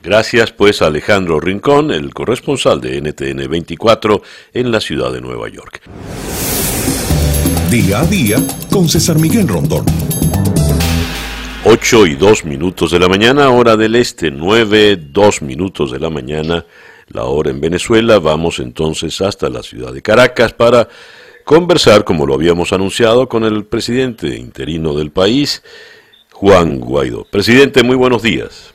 Gracias pues a Alejandro Rincón, el corresponsal de NTN 24 en la ciudad de Nueva York. Día a día con César Miguel Rondón. 8 y 2 minutos de la mañana, hora del este, 9, 2 minutos de la mañana, la hora en Venezuela. Vamos entonces hasta la ciudad de Caracas para conversar, como lo habíamos anunciado, con el presidente interino del país, Juan Guaidó. Presidente, muy buenos días.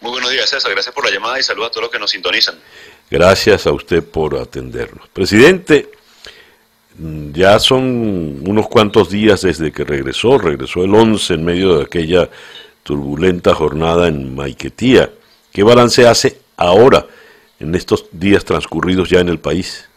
Muy buenos días, César. Gracias por la llamada y saludos a todos los que nos sintonizan. Gracias a usted por atendernos. Presidente, ya son unos cuantos días desde que regresó, regresó el 11 en medio de aquella turbulenta jornada en Maiquetía. ¿Qué balance hace ahora, en estos días transcurridos ya en el país?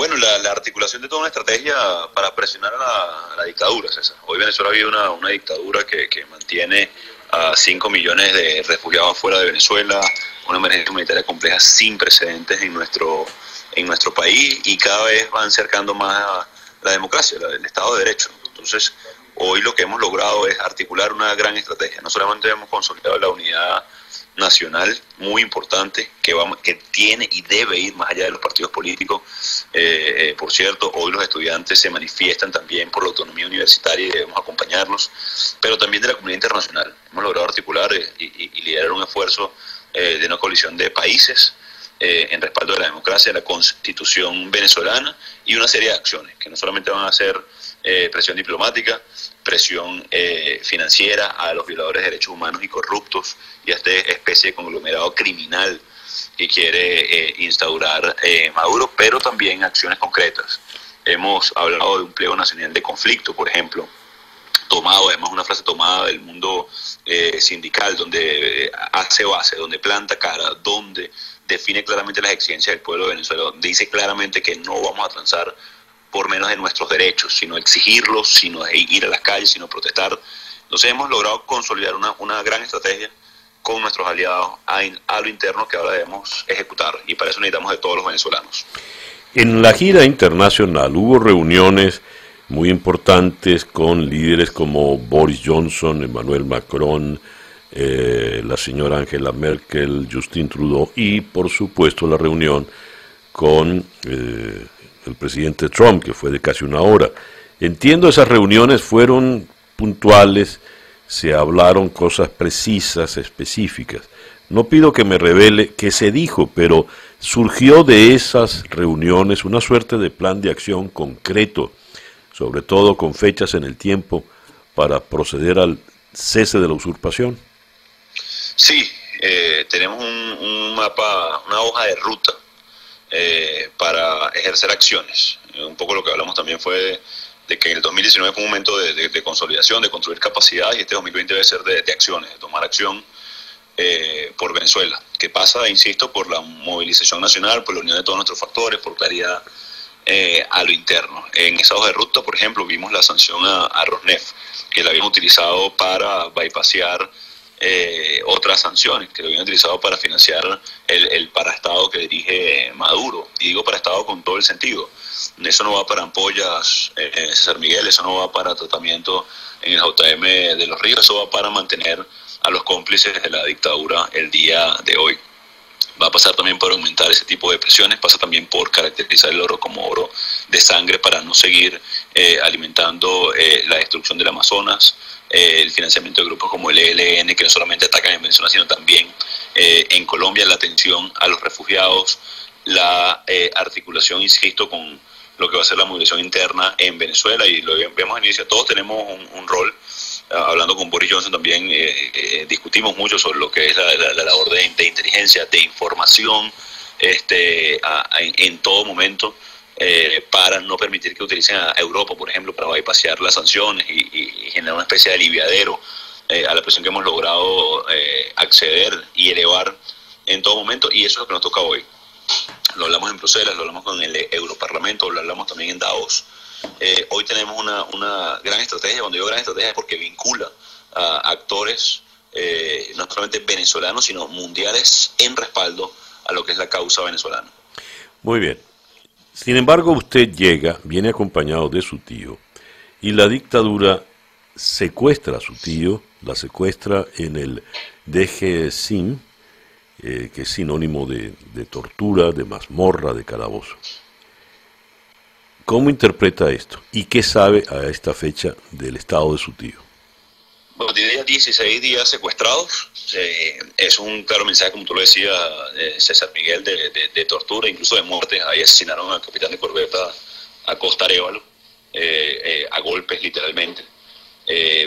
Bueno, la, articulación de toda una estrategia para presionar a la, dictadura, César. Hoy Venezuela vive una, una dictadura que, que mantiene a 5 millones de refugiados fuera de Venezuela, una emergencia humanitaria compleja sin precedentes en nuestro, en nuestro país y cada vez van acercando más a la democracia, el Estado de Derecho. Entonces, hoy lo que hemos logrado es articular una gran estrategia. No solamente hemos consolidado la unidad nacional muy importante que, va, que tiene y debe ir más allá de los partidos políticos. Eh, eh, por cierto, hoy los estudiantes se manifiestan también por la autonomía universitaria y debemos acompañarlos, pero también de la comunidad internacional. Hemos logrado articular eh, y, liderar un esfuerzo de una coalición de países en respaldo de la democracia, de la constitución venezolana y una serie de acciones que no solamente van a ser presión diplomática, presión eh, financiera a los violadores de derechos humanos y corruptos y a esta especie de conglomerado criminal que quiere eh, instaurar eh, Maduro, pero también acciones concretas. Hemos hablado de un pliego nacional de conflicto, por ejemplo, tomado, además una frase tomada del mundo sindical, donde hace base, donde planta cara, donde define claramente las exigencias del pueblo de Venezuela, dice claramente que no vamos a transar por menos de nuestros derechos, sino exigirlos, sino ir a las calles, sino protestar. Entonces hemos logrado consolidar una, una gran estrategia con nuestros aliados a, lo interno que ahora debemos ejecutar y para eso necesitamos de todos los venezolanos. En la gira internacional hubo reuniones muy importantes con líderes como Boris Johnson, Emmanuel Macron, eh, la señora Angela Merkel, Justin Trudeau y por supuesto la reunión con eh, el presidente Trump, que fue de casi una hora. Entiendo esas reuniones fueron puntuales, se hablaron cosas precisas, específicas. No pido que me revele qué se dijo, pero surgió de esas reuniones una suerte de plan de acción concreto, sobre todo con fechas en el tiempo, para proceder al cese de la usurpación. Sí, eh, tenemos un mapa, una hoja de ruta eh, para ejercer acciones. Eh, un poco lo que hablamos también fue de, que en el 2019 fue un momento de, consolidación, de construir capacidad y este 2020 debe ser de, acciones, de tomar acción eh, por Venezuela, que pasa, insisto, por la movilización nacional, por la unión de todos nuestros factores, por claridad a lo interno. En esa hoja de ruta, por ejemplo, vimos la sanción a, a Rosneft, que la habían utilizado para bypassear eh, otras sanciones que lo habían utilizado para financiar el, el paraestado que dirige Maduro. Y digo paraestado con todo el sentido. Eso no va para ampollas, eh, César Miguel, eso no va para tratamiento en el JM de los ríos, eso va para mantener a los cómplices de la dictadura el día de hoy. Va a pasar también por aumentar ese tipo de presiones, pasa también por caracterizar el oro como oro de sangre para no seguir eh, alimentando eh, la destrucción del Amazonas, eh, el financiamiento de grupos como el ELN, que no solamente atacan en Venezuela, sino también eh, en Colombia, la atención a los refugiados, la eh, articulación, insisto, con lo que va a ser la movilización interna en Venezuela y lo vemos en inicio. Todos tenemos un, rol. Hablando con Boris Johnson también discutimos mucho sobre lo que es la, labor de, inteligencia, de información, este, en todo momento. Eh, para no permitir que utilicen a Europa, por ejemplo, para bypassar las sanciones y, generar una especie de aliviadero eh, a la presión que hemos logrado eh, acceder y elevar en todo momento, y eso es lo que nos toca hoy. Lo hablamos en Bruselas, lo hablamos con el Europarlamento, lo hablamos también en Davos. Hoy tenemos una, una, gran estrategia, cuando digo gran estrategia es porque vincula a actores no solamente venezolanos, sino mundiales en respaldo a lo que es la causa venezolana. Muy bien. Sin embargo, usted llega, viene acompañado de su tío, y la dictadura secuestra a su tío, la secuestra en el DG SIM, eh, que es sinónimo de, tortura, de mazmorra, de calabozo. ¿Cómo interpreta esto? ¿Y qué sabe a esta fecha del estado de su tío? Bueno, tiene 16 días secuestrados. Eh, es un claro mensaje, como tú lo decías, César Miguel, de, tortura, incluso de muerte. Ahí asesinaron al capitán de corbeta a Costa Arevalo, eh, eh, a golpes literalmente,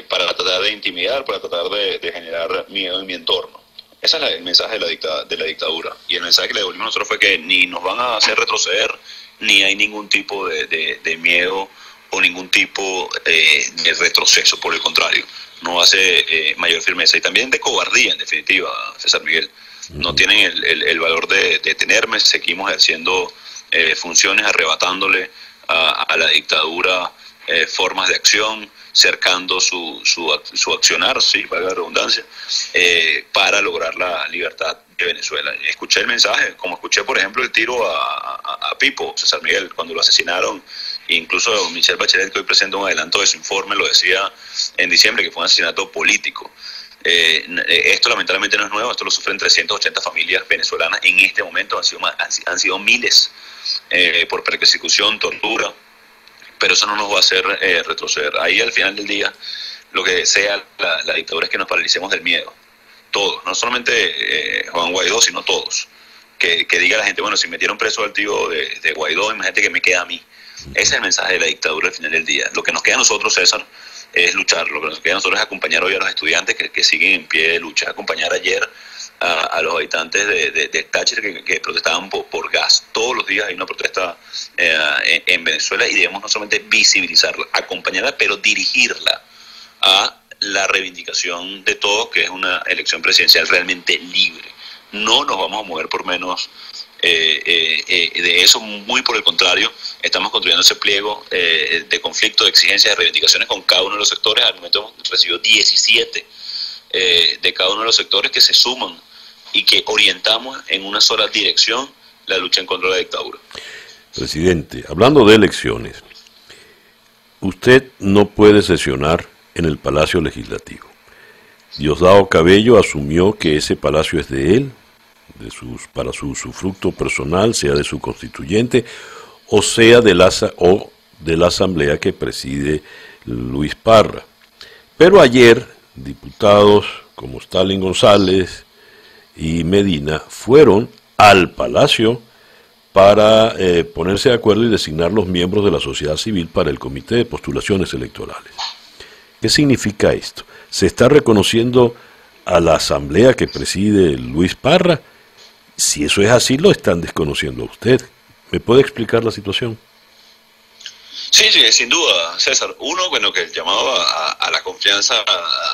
para tratar de intimidar, para tratar de, generar miedo en mi entorno. Ese es el mensaje de la, dicta, de la dictadura. Y el mensaje que le devolvimos nosotros fue que ni nos van a hacer retroceder, ni hay ningún tipo de, miedo o ningún tipo eh, de retroceso, por el contrario, no hace eh, mayor firmeza. Y también de cobardía, en definitiva, César Miguel. No tienen el, valor de, tenerme, seguimos ejerciendo eh, funciones, arrebatándole a, la dictadura formas de acción, cercando su, su, su accionar, sí, para la redundancia, para lograr la libertad de Venezuela. Escuché el mensaje, como escuché, por ejemplo, el tiro a, a Pipo, César Miguel, cuando lo asesinaron Incluso Michelle Bachelet, que hoy presenta un adelanto de su informe, lo decía en diciembre, que fue un asesinato político. Eh, esto lamentablemente no es nuevo, esto lo sufren 380 familias venezolanas en este momento, han sido, han, sido miles eh, por persecución, tortura, pero eso no nos va a hacer eh, retroceder. Ahí al final del día lo que desea la, dictadura es que nos paralicemos del miedo, todos, no solamente Juan Guaidó, sino todos. Que, diga la gente, bueno, si metieron preso al tío de, de Guaidó, imagínate que me queda a mí. Ese es el mensaje de la dictadura al final del día. Lo que nos queda a nosotros, César, es luchar. Lo que nos queda a nosotros es acompañar hoy a los estudiantes que, siguen en pie de lucha, acompañar ayer a, los habitantes de, de, Táchira que, protestaban por, gas. Todos los días hay una protesta eh, en, Venezuela y debemos no solamente visibilizarla, acompañarla, pero dirigirla a la reivindicación de todos, que es una elección presidencial realmente libre. No nos vamos a mover por menos eh, eh, de eso, muy por el contrario, estamos construyendo ese pliego eh, de conflicto, de exigencias, de reivindicaciones con cada uno de los sectores. Al momento hemos recibido 17 eh, de cada uno de los sectores que se suman y que orientamos en una sola dirección la lucha en contra de la dictadura. Presidente, hablando de elecciones, usted no puede sesionar en el Palacio Legislativo. Diosdado Cabello asumió que ese palacio es de él, de sus, para su, su fruto personal, sea de su constituyente o sea de la, o de la asamblea que preside Luis Parra. Pero ayer, diputados como Stalin González y Medina fueron al Palacio para eh, ponerse de acuerdo y designar los miembros de la sociedad civil para el Comité de Postulaciones Electorales. ¿Qué significa esto? ¿Se está reconociendo a la asamblea que preside Luis Parra? Si eso es así, lo están desconociendo a usted. ¿Me puede explicar la situación? Sí, sí, sin duda, César. Uno, bueno, que el llamado a, la confianza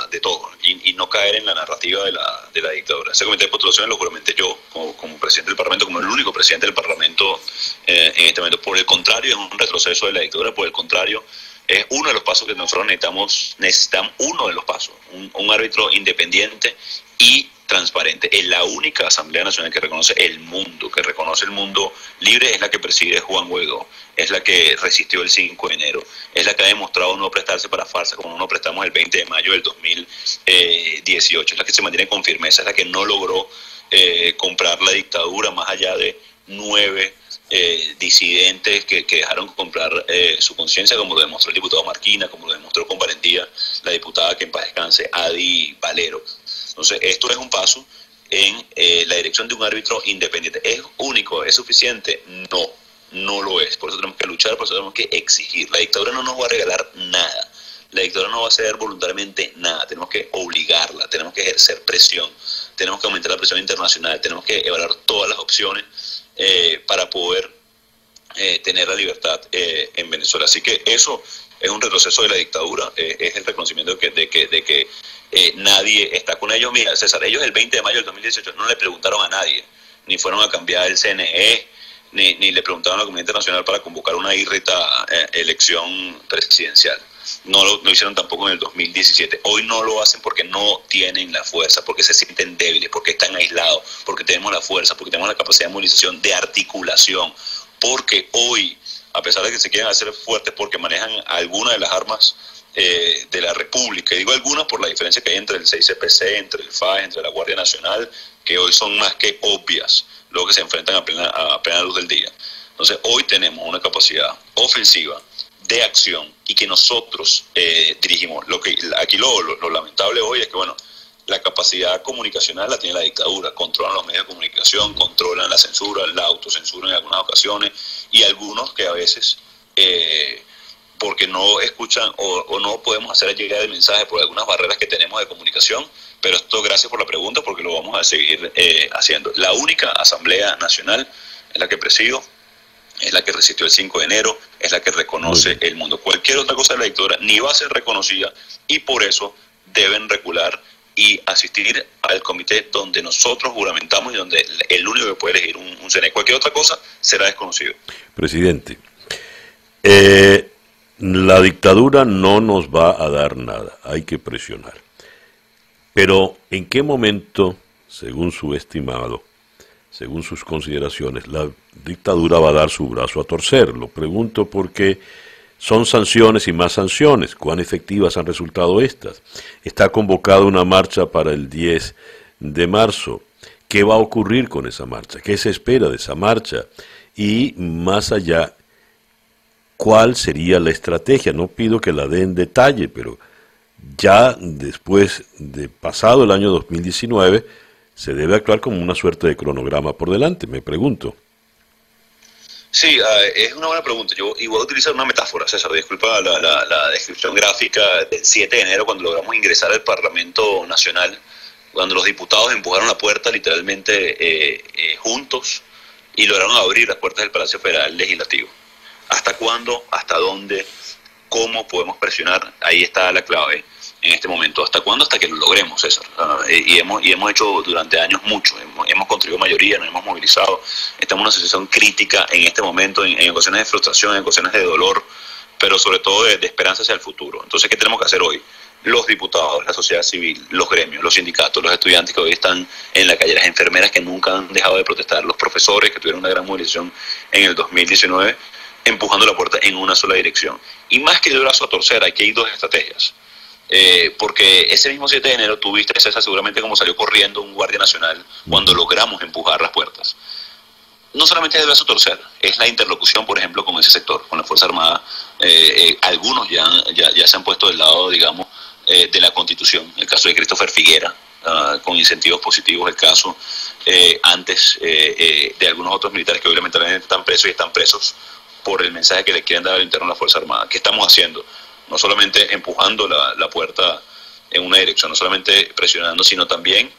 de todos y, no caer en la narrativa de la, de la dictadura. Ese comité de postulaciones lo juramenté yo como, presidente del Parlamento, como el único presidente del Parlamento eh, en este momento. Por el contrario, es un retroceso de la dictadura, por el contrario, es uno de los pasos que nosotros necesitamos, necesitamos uno de los pasos, un, árbitro independiente y transparente. Es la única Asamblea Nacional que reconoce el mundo, que reconoce el mundo libre, es la que preside Juan Guaidó, es la que resistió el 5 de enero, es la que ha demostrado no prestarse para farsa como no prestamos el 20 de mayo del 2018, es la que se mantiene con firmeza, es la que no logró eh, comprar la dictadura más allá de nueve eh, disidentes que, dejaron comprar eh, su conciencia, como lo demostró el diputado Marquina, como lo demostró con valentía la diputada que en paz descanse, Adi Valero. Entonces, esto es un paso en eh, la dirección de un árbitro independiente. ¿Es único? ¿Es suficiente? No, no lo es. Por eso tenemos que luchar, por eso tenemos que exigir. La dictadura no nos va a regalar nada. La dictadura no va a ceder voluntariamente nada. Tenemos que obligarla, tenemos que ejercer presión, tenemos que aumentar la presión internacional, tenemos que evaluar todas las opciones eh, para poder eh, tener la libertad en Venezuela. Así que eso es un retroceso de la dictadura, es el reconocimiento de que, de que, de que eh, nadie está con ellos. Mira, César, ellos el 20 de mayo del 2018 no le preguntaron a nadie, ni fueron a cambiar el CNE, ni, ni le preguntaron a la comunidad internacional para convocar una irrita eh, elección presidencial. No lo, hicieron tampoco en el 2017. Hoy no lo hacen porque no tienen la fuerza, porque se sienten débiles, porque están aislados, porque tenemos la fuerza, porque tenemos la capacidad de movilización, de articulación. Porque hoy, a pesar de que se quieren hacer fuertes porque manejan algunas de las armas eh, de la República. Y digo algunas por la diferencia que hay entre el 6CPC, entre el FAE, entre la Guardia Nacional, que hoy son más que obvias, luego que se enfrentan a plena, a plena luz del día. Entonces, hoy tenemos una capacidad ofensiva de acción y que nosotros eh, dirigimos. Lo que aquí lo, lo, lamentable hoy es que, bueno, la capacidad comunicacional la tiene la dictadura, controlan los medios de comunicación, controlan la censura, la autocensura en algunas ocasiones y algunos que a veces eh, porque no escuchan o, no podemos hacer llegar el mensaje por algunas barreras que tenemos de comunicación, pero esto gracias por la pregunta porque lo vamos a seguir eh, haciendo. La única Asamblea Nacional es la que presido, es la que resistió el 5 de enero, es la que reconoce el mundo. Cualquier otra cosa de la dictadura ni va a ser reconocida y por eso deben recular y asistir al comité donde nosotros juramentamos y donde el único que puede elegir un, un Cualquier otra cosa será desconocido. Presidente, eh, la dictadura no nos va a dar nada, hay que presionar. Pero ¿en qué momento, según su estimado, según sus consideraciones, la dictadura va a dar su brazo a torcer? Lo pregunto porque son sanciones y más sanciones. ¿Cuán efectivas han resultado estas? Está convocada una marcha para el 10 de marzo. ¿Qué va a ocurrir con esa marcha? ¿Qué se espera de esa marcha? Y más allá, ¿cuál sería la estrategia? No pido que la dé en detalle, pero ya después de pasado el año 2019, se debe actuar como una suerte de cronograma por delante, me pregunto. Sí, ah, es una buena pregunta. Yo y voy a utilizar una metáfora, César. Disculpa la, descripción gráfica del 7 de enero, cuando logramos ingresar al Parlamento Nacional, cuando los diputados empujaron la puerta literalmente eh, eh, juntos y lograron abrir las puertas del Palacio Federal Legislativo. ¿Hasta cuándo? ¿Hasta dónde? ¿Cómo podemos presionar? Ahí está la clave en este momento. ¿Hasta cuándo? Hasta que lo logremos, César. Ah, y, hemos, y hemos hecho durante años mucho, hemos, contribuido mayoría, nos hemos movilizado. Estamos en una situación crítica en este momento, en, ocasiones de frustración, en ocasiones de dolor, pero sobre todo de, esperanza hacia el futuro. Entonces, ¿qué tenemos que hacer hoy? Los diputados, la sociedad civil, los gremios, los sindicatos, los estudiantes que hoy están en la calle, las enfermeras que nunca han dejado de protestar, los profesores que tuvieron una gran movilización en el 2019, empujando la puerta en una sola dirección. Y más que el brazo a torcer, aquí hay dos estrategias. Eh, porque ese mismo 7 de enero tuviste, César, seguramente como salió corriendo un guardia nacional cuando logramos empujar las puertas. No solamente es el brazo torcer, es la interlocución, por ejemplo, con ese sector, con la Fuerza Armada. Eh, eh, algunos ya, ya, se han puesto del lado, digamos, de la Constitución. El caso de Christopher Figuera, ah, con incentivos positivos, el caso antes de algunos otros militares que obviamente están presos y están presos por el mensaje que le quieren dar al interno a la Fuerza Armada. ¿Qué estamos haciendo? No solamente empujando la, puerta en una dirección, no solamente presionando, sino también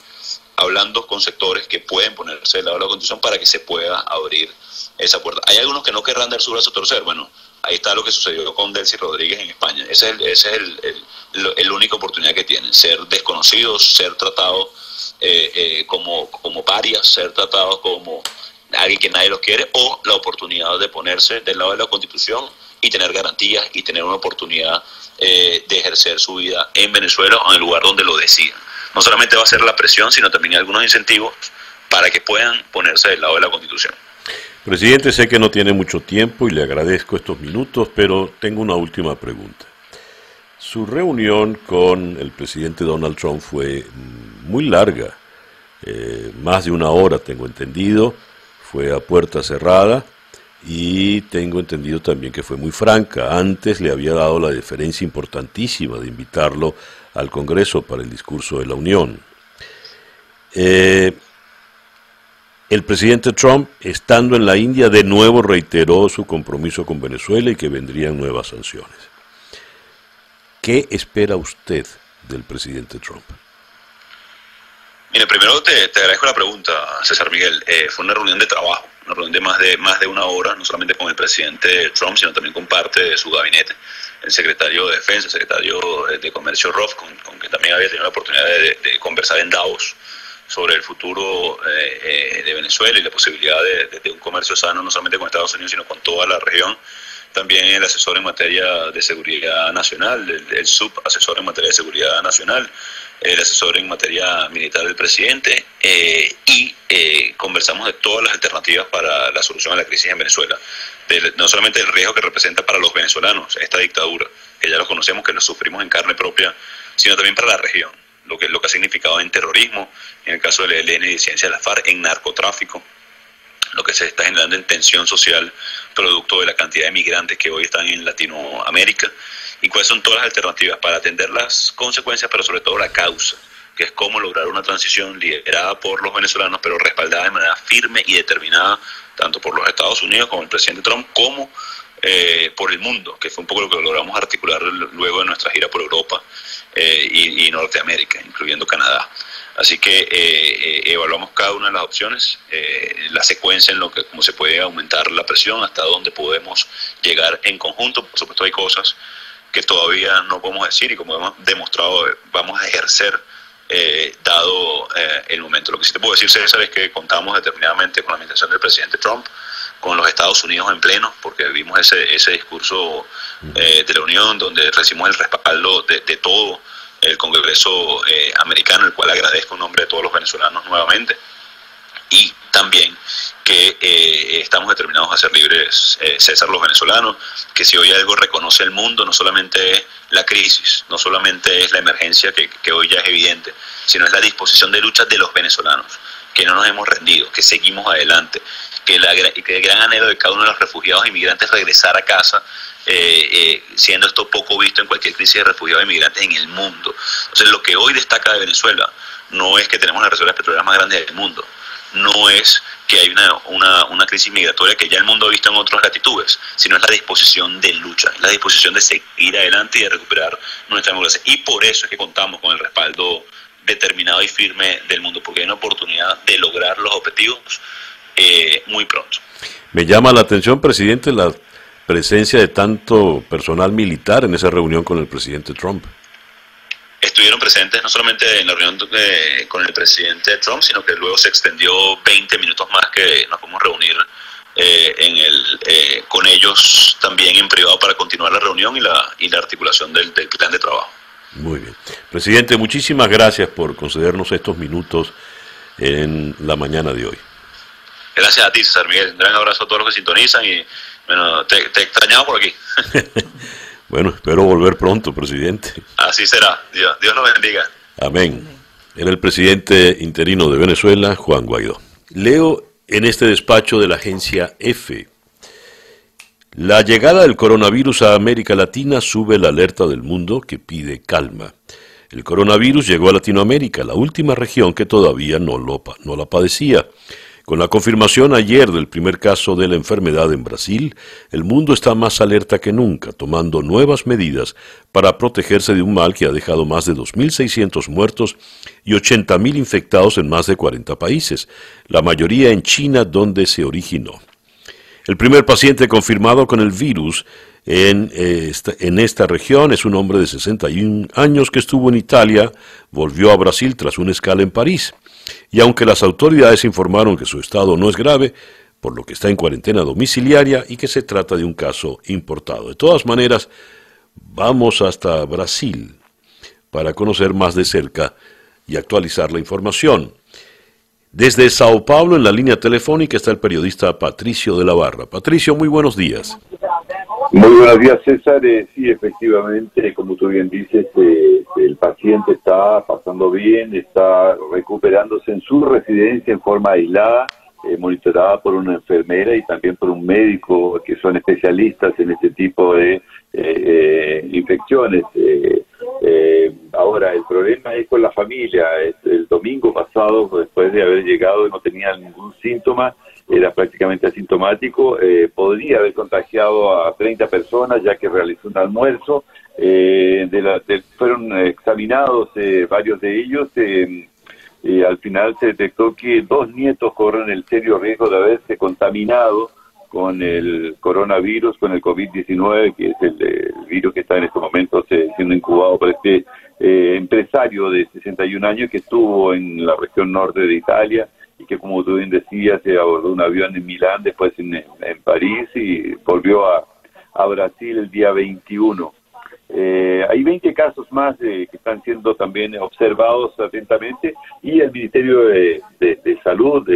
hablando con sectores que pueden ponerse del lado de la constitución para que se pueda abrir esa puerta. Hay algunos que no querrán dar su brazo a torcer. Bueno, ahí está lo que sucedió con Delcy Rodríguez en España. Esa es, ese es el, el, única oportunidad que tienen. Ser desconocidos, ser tratados eh, eh, como, como parias, ser tratados como alguien que nadie los quiere, o la oportunidad de ponerse del lado de la constitución y tener garantías y tener una oportunidad eh, de ejercer su vida en Venezuela o en el lugar donde lo decidan. No solamente va a ser la presión, sino también algunos incentivos para que puedan ponerse del lado de la Constitución. Presidente, sé que no tiene mucho tiempo y le agradezco estos minutos, pero tengo una última pregunta. Su reunión con el presidente Donald Trump fue muy larga, eh, más de una hora tengo entendido, fue a puerta cerrada y tengo entendido también que fue muy franca. Antes le había dado la deferencia importantísima de invitarlo al Congreso para el discurso de la Unión. Eh, el presidente Trump, estando en la India, de nuevo reiteró su compromiso con Venezuela y que vendrían nuevas sanciones. ¿Qué espera usted del presidente Trump? Mire, primero te, agradezco la pregunta, César Miguel. Eh, fue una reunión de trabajo una reunión de más de, más de una hora, no solamente con el presidente Trump, sino también con parte de su gabinete, el secretario de Defensa, el secretario de Comercio Roth, con, con que también había tenido la oportunidad de, conversar en Davos sobre el futuro eh, eh, de Venezuela y la posibilidad de, un comercio sano, no solamente con Estados Unidos, sino con toda la región. También el asesor en materia de seguridad nacional, el, el subasesor en materia de seguridad nacional, el asesor en materia militar del presidente eh, y eh, conversamos de todas las alternativas para la solución a la crisis en Venezuela. no solamente el riesgo que representa para los venezolanos esta dictadura, que ya lo conocemos, que lo sufrimos en carne propia, sino también para la región, lo que, lo que ha significado en terrorismo, en el caso del ELN y ciencia de la FARC, en narcotráfico, lo que se está generando en tensión social producto de la cantidad de migrantes que hoy están en Latinoamérica y cuáles son todas las alternativas para atender las consecuencias, pero sobre todo la causa, que es cómo lograr una transición liderada por los venezolanos, pero respaldada de manera firme y determinada, tanto por los Estados Unidos como el presidente Trump, como eh, por el mundo, que fue un poco lo que logramos articular luego de nuestra gira por Europa eh, y, Norteamérica, incluyendo Canadá. Así que evaluamos cada una de las opciones, la secuencia en lo que cómo se puede aumentar la presión, hasta dónde podemos llegar en conjunto. Por supuesto hay cosas que todavía no podemos decir y como hemos demostrado vamos a ejercer eh, dado eh, el momento. Lo que sí te puedo decir, César, es que contamos determinadamente con la administración del presidente Trump, con los Estados Unidos en pleno, porque vimos ese, ese discurso eh, de la Unión donde recibimos el respaldo de, de todo el Congreso americano, el cual agradezco en nombre de todos los venezolanos nuevamente y también que eh, estamos determinados a ser libres, eh, César, los venezolanos, que si hoy algo reconoce el mundo, no solamente es la crisis, no solamente es la emergencia que, hoy ya es evidente, sino es la disposición de lucha de los venezolanos, que no nos hemos rendido, que seguimos adelante, que, la, que el gran anhelo de cada uno de los refugiados e inmigrantes es regresar a casa, eh, siendo esto poco visto en cualquier crisis de refugiados e inmigrantes en el mundo. Entonces, lo que hoy destaca de Venezuela no es que tenemos las reservas petroleras más grandes del mundo, no es que hay una, una, crisis migratoria que ya el mundo ha visto en otras latitudes, sino es la disposición de lucha, la disposición de seguir adelante y de recuperar nuestra democracia. Y por eso es que contamos con el respaldo determinado y firme del mundo, porque hay una oportunidad de lograr los objetivos eh, muy pronto. Me llama la atención, presidente, la presencia de tanto personal militar en esa reunión con el presidente Trump estuvieron presentes no solamente en la reunión con el presidente Trump, sino que luego se extendió 20 minutos más que nos podemos reunir eh, en el, eh, con ellos también en privado para continuar la reunión y la, y la articulación del, plan de trabajo. Muy bien. Presidente, muchísimas gracias por concedernos estos minutos en la mañana de hoy. Gracias a ti, César Miguel. Un gran abrazo a todos los que sintonizan y bueno, te, te extrañaba por aquí. Bueno, espero volver pronto, presidente. Así será. Dios, Dios nos bendiga. Amén. Era el presidente interino de Venezuela, Juan Guaidó. Leo en este despacho de la agencia EFE. La llegada del coronavirus a América Latina sube la alerta del mundo que pide calma. El coronavirus llegó a Latinoamérica, la última región que todavía no, lo, no la padecía. Con la confirmación ayer del primer caso de la enfermedad en Brasil, el mundo está más alerta que nunca, tomando nuevas medidas para protegerse de un mal que ha dejado más de 2.600 muertos y 80.000 infectados en más de 40 países, la mayoría en China donde se originó. El primer paciente confirmado con el virus en esta, en esta, región es un hombre de 61 años que estuvo en Italia, volvió a Brasil tras una escala en París y aunque las autoridades informaron que su estado no es grave, por lo que está en cuarentena domiciliaria y que se trata de un caso importado. De todas maneras, vamos hasta Brasil para conocer más de cerca y actualizar la información. Desde Sao Paulo, en la línea telefónica, está el periodista Patricio de la Barra. Patricio, muy buenos días. Muy buenos días, César. Eh, sí, efectivamente, como tú bien dices, eh, el paciente está pasando bien, está recuperándose en su residencia en forma aislada, eh, monitorada por una enfermera y también por un médico que son especialistas en este tipo de infecciones. ahora, el problema es con la familia. El domingo pasado, después de haber llegado, no tenía ningún síntoma era prácticamente asintomático, eh, podría haber contagiado a 30 personas ya que realizó un almuerzo, eh, de fueron examinados eh, varios de ellos, y al final se detectó que dos nietos corren el serio riesgo de haberse contaminado con el coronavirus, con el COVID-19, que es el, virus que está en estos momentos siendo incubado por este empresario de 61 años que estuvo en la región norte de Italia, y que como tú bien decías, se abordó un avión en Milán, después en, París y volvió a, Brasil el día 21. Eh, hay 20 casos más eh, que están siendo también observados atentamente y el Ministerio de, de, Salud,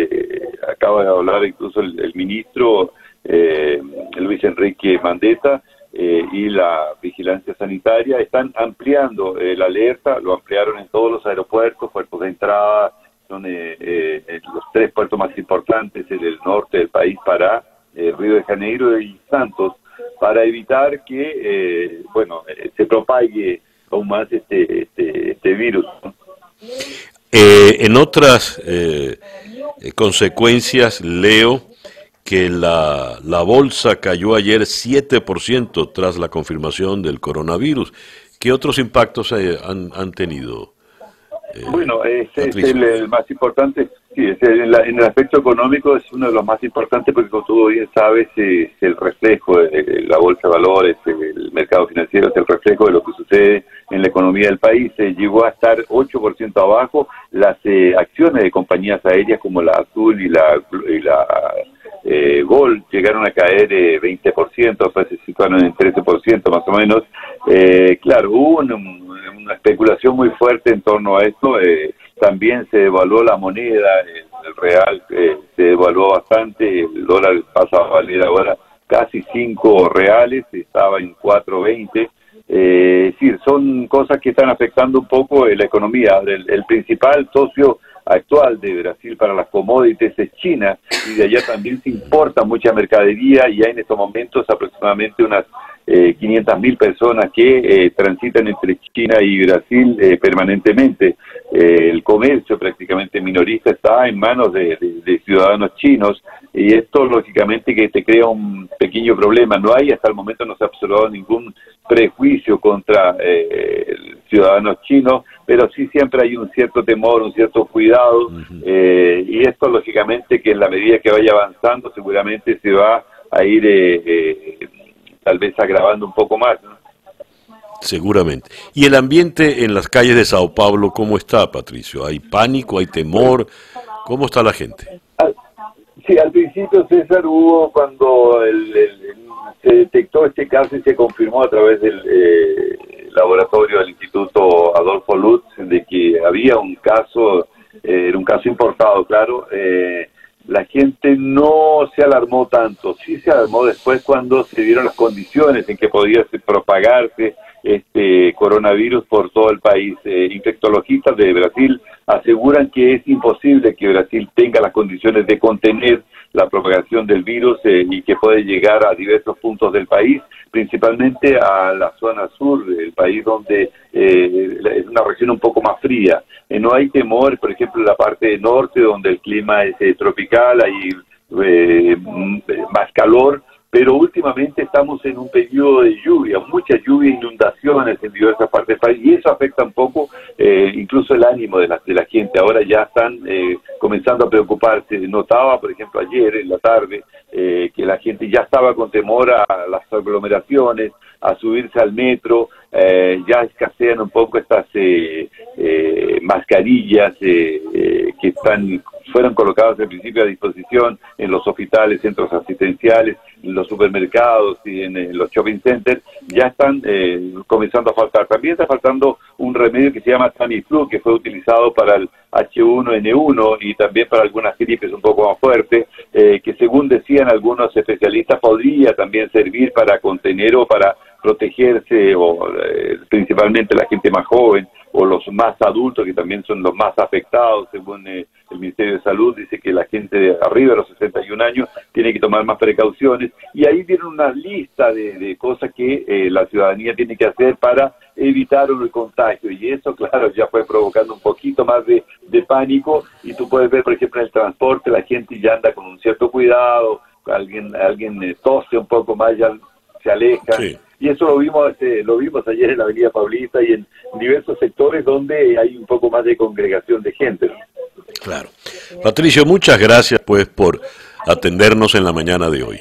acaba de hablar incluso el, ministro eh, Luis Enrique Mandetta, y la vigilancia sanitaria están ampliando la alerta, lo ampliaron en todos los aeropuertos, puertos de entrada, son eh, eh, los tres puertos más importantes en el norte del país para eh, Río de Janeiro y Santos, para evitar que, bueno, se propague aún más este, este, este virus. en otras consecuencias, leo que la, la bolsa cayó ayer 7% tras la confirmación del coronavirus. ¿Qué otros impactos han, han tenido? Bueno, ese es el, más importante. Sí, es en el aspecto económico es uno de los más importantes porque como tú bien sabes es el reflejo, de la bolsa de valores, el mercado financiero es el reflejo de lo que sucede en la economía del país. llegó a estar 8% abajo. Las eh, acciones de compañías aéreas como la Azul y la, y la eh, Gol llegaron a caer eh, 20%, pues se situaron en 13% más o menos. Eh, claro, hubo una especulación muy fuerte en torno a esto. Eh, también se devaluó la moneda, el real eh, se devaluó bastante, el dólar pasa a valer ahora casi 5 reales, estaba en 4.20. Eh, es decir, son cosas que están afectando un poco la economía. el principal socio actual de Brasil para las commodities es China y de allá también se importa mucha mercadería y hay en estos momentos aproximadamente unas eh, 500 mil personas que eh, transitan entre China y Brasil eh, permanentemente. Eh, el comercio prácticamente minorista está en manos de, ciudadanos chinos y esto lógicamente que te crea un pequeño problema. No hay hasta el momento no se ha observado ningún prejuicio contra ciudadanos chinos, pero sí siempre hay un cierto temor, un cierto cuidado y esto lógicamente que en la medida que vaya avanzando seguramente se va a ir tal vez agravando un poco más. Seguramente. ¿Y el ambiente en las calles de Sao Paulo cómo está, Patricio? ¿Hay pánico, hay temor? ¿Cómo está la gente? Sí, al principio, César, hubo cuando se detectó este caso y se confirmó a través del eh, laboratorio del Instituto Adolfo Lutz de que había un caso, eh, era un caso importado, claro, eh, la gente no se alarmó tanto, sí se alarmó después cuando se dieron las condiciones en que podía propagarse este coronavirus por todo el país. Eh, infectologistas de Brasil aseguran que es imposible que Brasil tenga las condiciones de contener la propagación del virus eh, y que puede llegar a diversos puntos del país, principalmente a la zona sur del país donde eh, es una región un poco más fría. Eh, no hay temor, por ejemplo, en la parte norte donde el clima es tropical, hay más calor, pero últimamente estamos en un periodo de lluvia, mucha lluvia, inundaciones en diversas partes del país, y eso afecta un poco eh, incluso el ánimo de la, de la gente. Ahora ya están eh, comenzando a preocuparse. Notaba, por ejemplo, ayer en la tarde eh, que la gente ya estaba con temor a las aglomeraciones, a subirse al metro, ya escasean un poco estas mascarillas que están fueron colocadas en principio a disposición en los hospitales, centros asistenciales, en los supermercados y en, los shopping centers, ya están eh, comenzando a faltar. También está faltando un remedio que se llama Tamiflu, que fue utilizado para el H1N1 y también para algunas gripes un poco más fuertes, eh, que según decían algunos especialistas podría también servir para contener o para protegerse, o eh, principalmente la gente más joven o los más adultos, que también son los más afectados, según el Ministerio de Salud, dice que la gente de arriba de los 61 años tiene que tomar más precauciones, y ahí viene una lista de, cosas que eh, la ciudadanía tiene que hacer para evitar el contagio, y eso, claro, ya fue provocando un poquito más de, pánico, y tú puedes ver, por ejemplo, en el transporte, la gente ya anda con un cierto cuidado, alguien, alguien eh, tose un poco más, ya se aleja y eso lo vimos este, lo vimos ayer en la Avenida Paulista y en diversos sectores donde hay un poco más de congregación de gente. Claro. Patricio, muchas gracias pues por atendernos en la mañana de hoy.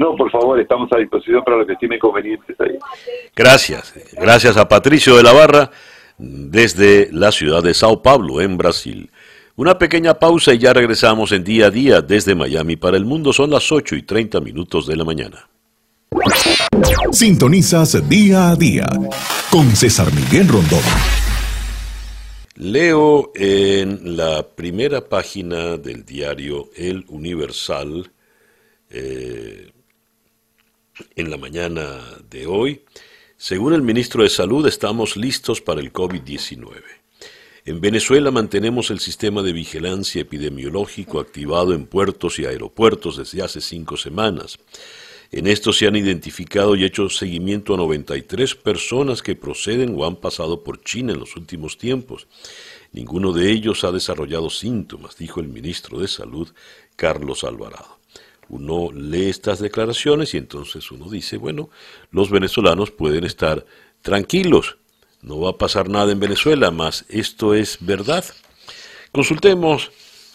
No, por favor, estamos a disposición para lo que estime conveniente. Gracias. Gracias a Patricio de la Barra desde la ciudad de Sao Paulo, en Brasil. Una pequeña pausa y ya regresamos en día a día desde Miami para el mundo. Son las 8 y 30 minutos de la mañana. Sintonizas día a día con César Miguel Rondón. Leo en la primera página del diario El Universal, eh, en la mañana de hoy, según el ministro de Salud, estamos listos para el COVID-19. En Venezuela mantenemos el sistema de vigilancia epidemiológico activado en puertos y aeropuertos desde hace cinco semanas. En esto se han identificado y hecho seguimiento a 93 personas que proceden o han pasado por China en los últimos tiempos. Ninguno de ellos ha desarrollado síntomas, dijo el ministro de Salud, Carlos Alvarado. Uno lee estas declaraciones y entonces uno dice, bueno, los venezolanos pueden estar tranquilos. no va a pasar nada en Venezuela, más esto es verdad. Consultemos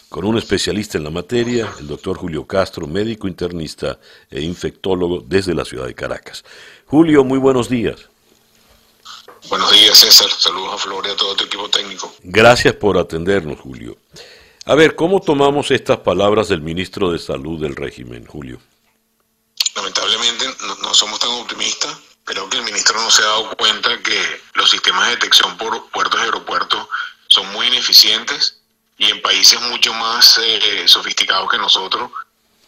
con un especialista en la materia, el doctor Julio Castro, médico internista e infectólogo desde la ciudad de Caracas. Julio, muy buenos días. Buenos días, César. Saludos a Flor y a todo tu equipo técnico. Gracias por atendernos, Julio. A ver, ¿cómo tomamos estas palabras del ministro de Salud del régimen, Julio? Lamentablemente no, somos tan optimistas. Creo que el ministro no se ha dado cuenta que los sistemas de detección por puertos y aeropuertos son muy ineficientes y en países mucho más eh, sofisticados que nosotros,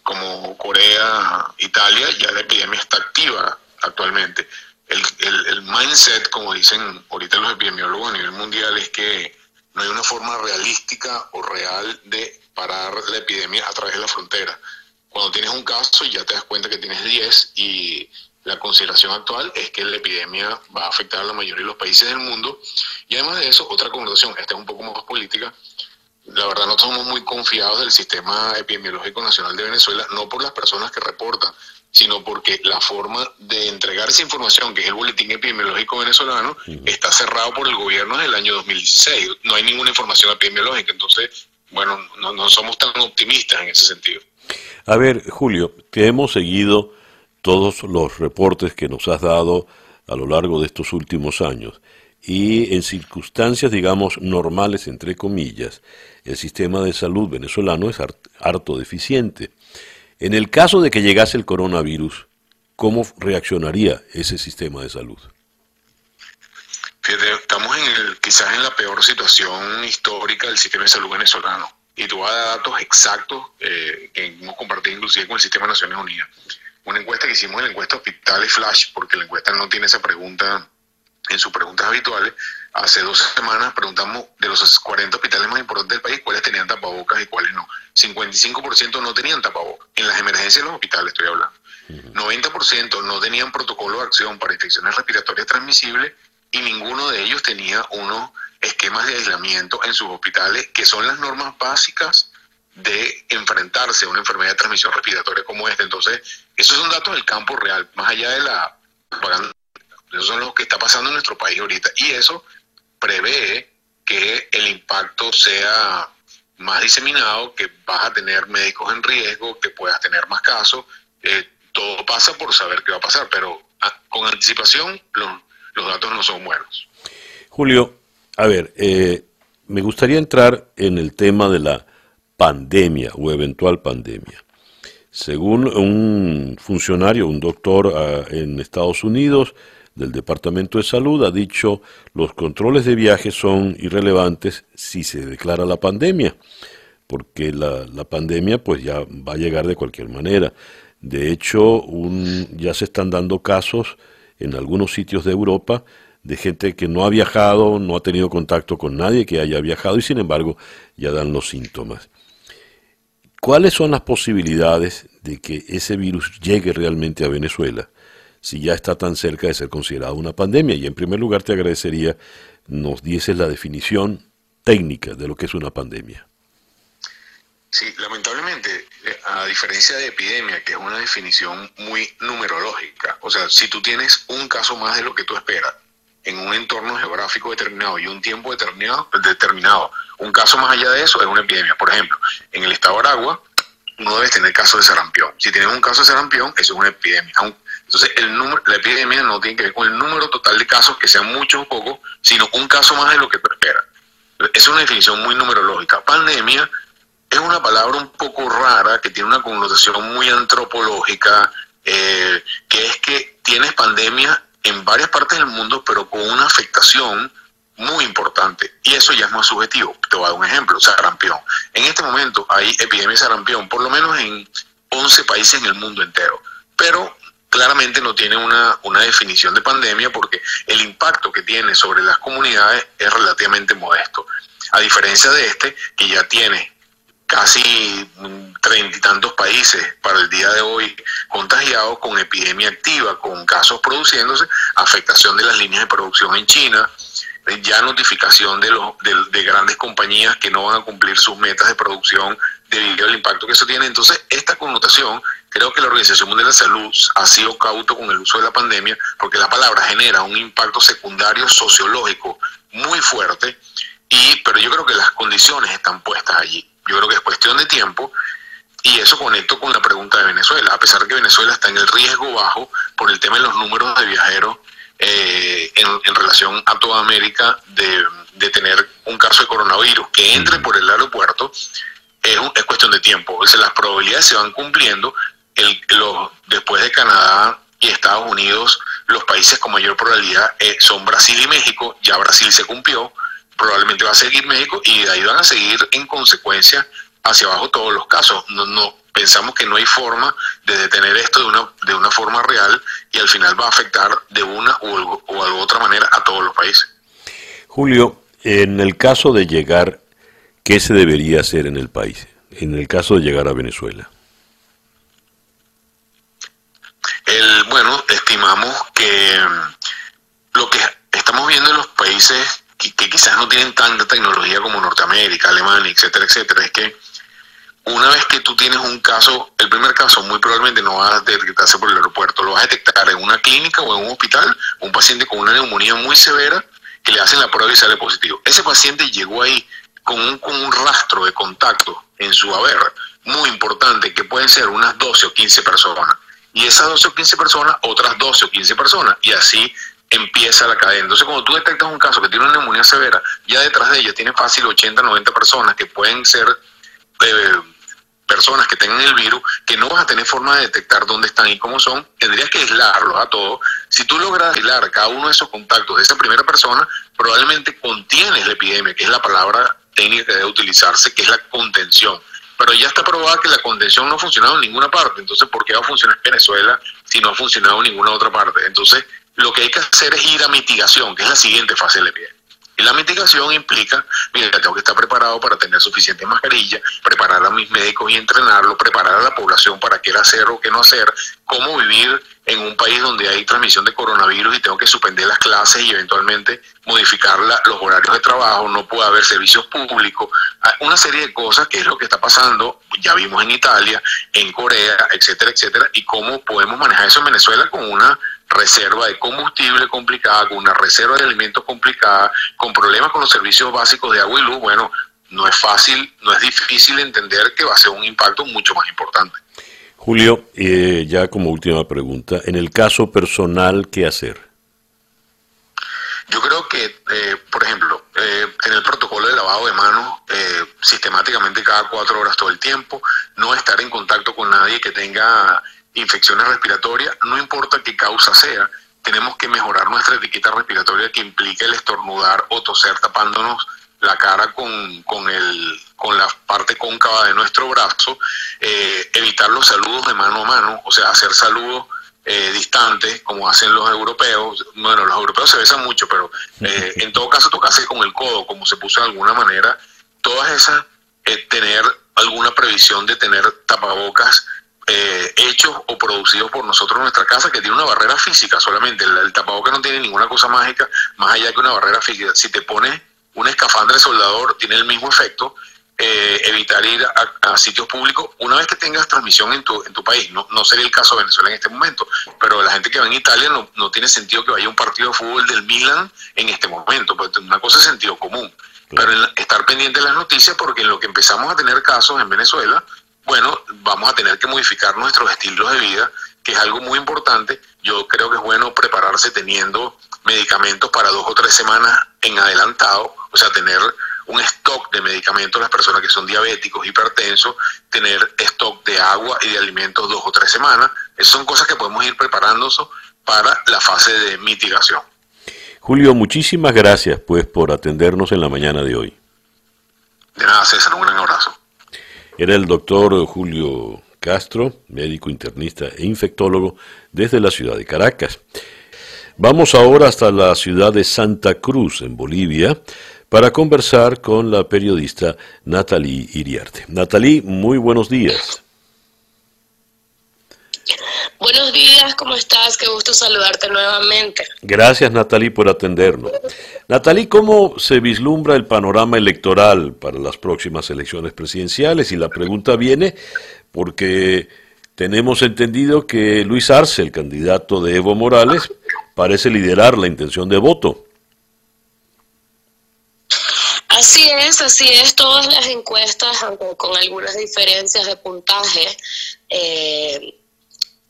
como Corea, Italia, ya la epidemia está activa actualmente. El, el, mindset, como dicen ahorita los epidemiólogos a nivel mundial, es que no hay una forma realística o real de parar la epidemia a través de la frontera. Cuando tienes un caso ya te das cuenta que tienes 10 y la consideración actual es que la epidemia va a afectar a la mayoría de los países del mundo. Y además de eso, otra connotación, esta es un poco más política, la verdad no somos muy confiados del sistema epidemiológico nacional de Venezuela, no por las personas que reportan, sino porque la forma de entregar esa información, que es el boletín epidemiológico venezolano, está cerrado por el gobierno desde el año 2016. No hay ninguna información epidemiológica, entonces, bueno, no, no somos tan optimistas en ese sentido. A ver, Julio, te hemos seguido todos los reportes que nos has dado a lo largo de estos últimos años y en circunstancias, digamos, normales, entre comillas, el sistema de salud venezolano es harto deficiente. En el caso de que llegase el coronavirus, ¿cómo reaccionaría ese sistema de salud? estamos en el, quizás en la peor situación histórica del sistema de salud venezolano. Y tú vas a datos exactos eh, que hemos compartido inclusive con el Sistema de Naciones Unidas. Una encuesta que hicimos en la encuesta Hospitales Flash, porque la encuesta no tiene esa pregunta en sus preguntas habituales, hace dos semanas preguntamos de los 40 hospitales más importantes del país cuáles tenían tapabocas y cuáles no. 55% no tenían tapabocas. En las emergencias de los hospitales estoy hablando. 90% no tenían protocolo de acción para infecciones respiratorias transmisibles y ninguno de ellos tenía unos esquemas de aislamiento en sus hospitales, que son las normas básicas de enfrentarse a una enfermedad de transmisión respiratoria como esta. Entonces, esos son datos del campo real, más allá de la propaganda eso son lo que está pasando en nuestro país ahorita. Y eso prevé que el impacto sea más diseminado, que vas a tener médicos en riesgo, que puedas tener más casos. Todo pasa por saber qué va a pasar, pero ah, con anticipación los, los, datos no son buenos. Julio, a ver, eh, me gustaría entrar en el tema de la pandemia o eventual pandemia. Según un funcionario, un doctor ah, en Estados Unidos, del Departamento de Salud ha dicho los controles de viaje son irrelevantes si se declara la pandemia, porque la, la pandemia pues ya va a llegar de cualquier manera. De hecho, un, ya se están dando casos en algunos sitios de Europa de gente que no ha viajado, no ha tenido contacto con nadie que haya viajado y sin embargo ya dan los síntomas. ¿Cuáles son las posibilidades de que ese virus llegue realmente a Venezuela? Si ya está tan cerca de ser considerado una pandemia. Y en primer lugar te agradecería nos dieses la definición técnica de lo que es una pandemia. Sí, lamentablemente, eh, a diferencia de epidemia, que es una definición muy numerológica, o sea, si tú tienes un caso más de lo que tú esperas en un entorno geográfico determinado y un tiempo determinado, determinado un caso más allá de eso es una epidemia. Por ejemplo, en el estado de Aragua, uno debe tener caso de sarampión. Si tienes un caso de sarampión, eso es una epidemia. Entonces, el número, la epidemia no tiene que ver con el número total de casos, que sean muchos o pocos, sino un caso más de lo que tú esperas. Es una definición muy numerológica. Pandemia es una palabra un poco rara, que tiene una connotación muy antropológica, eh, que es que tienes pandemia en varias partes del mundo, pero con una afectación muy importante. Y eso ya es más subjetivo. Te voy a dar un ejemplo, sarampión. En este momento hay epidemia de sarampión, por lo menos en 11 países en el mundo entero. Pero claramente no tiene una, una definición de pandemia porque el impacto que tiene sobre las comunidades es relativamente modesto. A diferencia de este, que ya tiene casi treinta y tantos países para el día de hoy contagiados con epidemia activa, con casos produciéndose, afectación de las líneas de producción en China, ya notificación de, los, de, de, grandes compañías que no van a cumplir sus metas de producción debido al impacto que eso tiene. Entonces, esta connotación Creo que la Organización Mundial de la Salud ha sido cauto con el uso de la pandemia porque la palabra genera un impacto secundario sociológico muy fuerte, y, pero yo creo que las condiciones están puestas allí. Yo creo que es cuestión de tiempo y eso conecto con la pregunta de Venezuela. A pesar de que Venezuela está en el riesgo bajo por el tema de los números de viajeros eh, en, relación a toda América de, de, tener un caso de coronavirus que entre por el aeropuerto, es, es cuestión de tiempo. O sea, las probabilidades se van cumpliendo. El, los, después de Canadá y Estados Unidos, los países con mayor probabilidad eh, son Brasil y México. Ya Brasil se cumplió, probablemente va a seguir México y de ahí van a seguir en consecuencia hacia abajo todos los casos. No, no pensamos que no hay forma de detener esto de una de una forma real y al final va a afectar de una de otra manera a todos los países. Julio, en el caso de llegar, ¿qué se debería hacer en el país? En el caso de llegar a Venezuela. El, bueno, estimamos que mm, lo que estamos viendo en los países que, quizás no tienen tanta tecnología como Norteamérica, Alemania, etcétera, etcétera, es que una vez que tú tienes un caso, el primer caso muy probablemente no va a detectarse por el aeropuerto, lo vas a detectar en una clínica o en un hospital, un paciente con una neumonía muy severa que le hacen la prueba y sale positivo. Ese paciente llegó ahí con un, con un rastro de contacto en su haber muy importante, que pueden ser unas 12 o 15 personas. Y esas 12 o 15 personas, otras 12 o 15 personas. Y así empieza la cadena. Entonces, cuando tú detectas un caso que tiene una neumonía severa, ya detrás de ella tiene fácil 80, 90 personas que pueden ser eh, personas que tengan el virus, que no vas a tener forma de detectar dónde están y cómo son, tendrías que aislarlos a todos. Si tú logras aislar cada uno de esos contactos de esa primera persona, probablemente contienes la epidemia, que es la palabra técnica que debe utilizarse, que es la contención. Pero ya está probada que la contención no ha funcionado en ninguna parte. Entonces, ¿por qué va a funcionar en Venezuela si no ha funcionado en ninguna otra parte? Entonces, lo que hay que hacer es ir a mitigación, que es la siguiente fase de la. Y la mitigación implica, mira, tengo que estar preparado para tener suficiente mascarilla, preparar a mis médicos y entrenarlos, preparar a la población para qué hacer o qué no hacer, cómo vivir en un país donde hay transmisión de coronavirus y tengo que suspender las clases y eventualmente modificar la, los horarios de trabajo, no puede haber servicios públicos, una serie de cosas que es lo que está pasando, ya vimos en Italia, en Corea, etcétera, etcétera, y cómo podemos manejar eso en Venezuela con una reserva de combustible complicada, con una reserva de alimentos complicada, con problemas con los servicios básicos de agua y luz, bueno, no es fácil, no es difícil entender que va a ser un impacto mucho más importante. Julio, eh, ya como última pregunta, en el caso personal, ¿qué hacer? Yo creo que, eh, por ejemplo, eh, tener el protocolo de lavado de manos eh, sistemáticamente cada cuatro horas todo el tiempo, no estar en contacto con nadie que tenga infecciones respiratorias, no importa qué causa sea, tenemos que mejorar nuestra etiqueta respiratoria que implica el estornudar o toser tapándonos la cara con, con, el, con la parte cóncava de nuestro brazo, eh, evitar los saludos de mano a mano, o sea, hacer saludos eh, distantes como hacen los europeos. Bueno, los europeos se besan mucho, pero eh, en todo caso tocarse con el codo, como se puso de alguna manera. Todas esas, eh, tener alguna previsión de tener tapabocas eh, hechos o producidos por nosotros en nuestra casa, que tiene una barrera física solamente. El, el tapabocas no tiene ninguna cosa mágica, más allá que una barrera física. Si te pones un escafandre de soldador, tiene el mismo efecto. Eh, evitar ir a, a, sitios públicos una vez que tengas transmisión en tu, en tu país. No, no sería el caso de Venezuela en este momento, pero la gente que va en Italia no, no tiene sentido que vaya a un partido de fútbol del Milan en este momento, porque una cosa es sentido común. Pero en, estar pendiente de las noticias porque en lo que empezamos a tener casos en Venezuela, bueno, vamos a tener que modificar nuestros estilos de vida, que es algo muy importante. Yo creo que es bueno prepararse teniendo medicamentos para dos o tres semanas en adelantado, o sea, tener un stock de medicamentos las personas que son diabéticos, hipertensos, tener stock de agua y de alimentos dos o tres semanas. Esas son cosas que podemos ir preparándonos para la fase de mitigación. Julio, muchísimas gracias pues por atendernos en la mañana de hoy. De nada, César, un gran abrazo. Era el doctor Julio Castro, médico internista e infectólogo desde la ciudad de Caracas. Vamos ahora hasta la ciudad de Santa Cruz, en Bolivia, para conversar con la periodista Natalie Iriarte. Natalie, muy buenos días. Buenos días, ¿cómo estás? Qué gusto saludarte nuevamente. Gracias, Natalie, por atendernos. Natalie, ¿cómo se vislumbra el panorama electoral para las próximas elecciones presidenciales? Y la pregunta viene porque tenemos entendido que Luis Arce, el candidato de Evo Morales, parece liderar la intención de voto. Así es, así es. Todas las encuestas, aunque con algunas diferencias de puntaje, eh,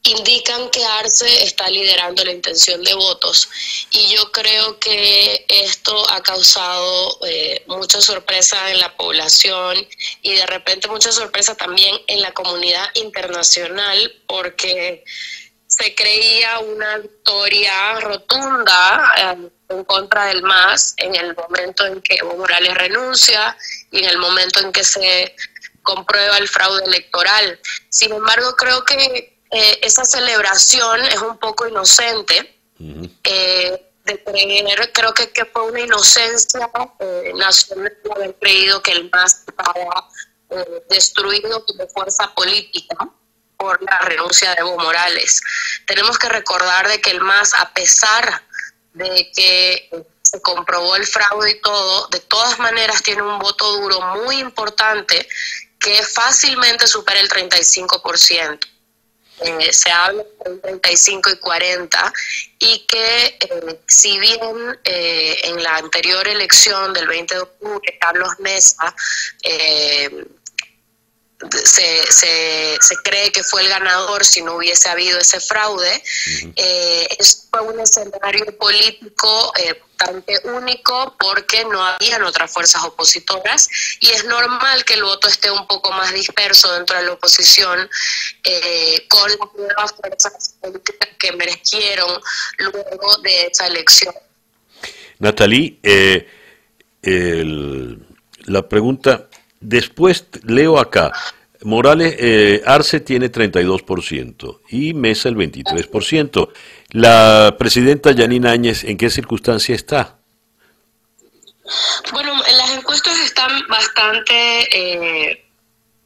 indican que Arce está liderando la intención de votos y yo creo que esto ha causado eh, mucha sorpresa en la población y de repente mucha sorpresa también en la comunidad internacional porque se creía una victoria rotunda eh, en contra del MAS en el momento en que Evo Morales renuncia y en el momento en que se comprueba el fraude electoral. Sin embargo, creo que eh, esa celebración es un poco inocente. Eh, de creer, creo que, que fue una inocencia eh, nacional de haber creído que el MAS estaba destruido como fuerza política por la renuncia de Evo Morales. Tenemos que recordar de que el MAS, a pesar de que se comprobó el fraude y todo, de todas maneras tiene un voto duro muy importante que fácilmente supera el 35%. Eh, se habla de 35 y 40 y que eh, si bien eh, en la anterior elección del 20 de octubre Carlos Mesa se, se, se, cree que fue el ganador si no hubiese habido ese fraude. Eh, fue un escenario político eh, bastante único porque no habían otras fuerzas opositoras y es normal que el voto esté un poco más disperso dentro de la oposición eh, con las nuevas fuerzas políticas que emergieron luego de esa elección. Natalie, el, la pregunta Después leo acá, Morales, eh, Arce tiene 32% y Mesa el 23%. La presidenta Yanina Áñez, ¿en qué circunstancia está? Bueno, las encuestas están bastante, eh,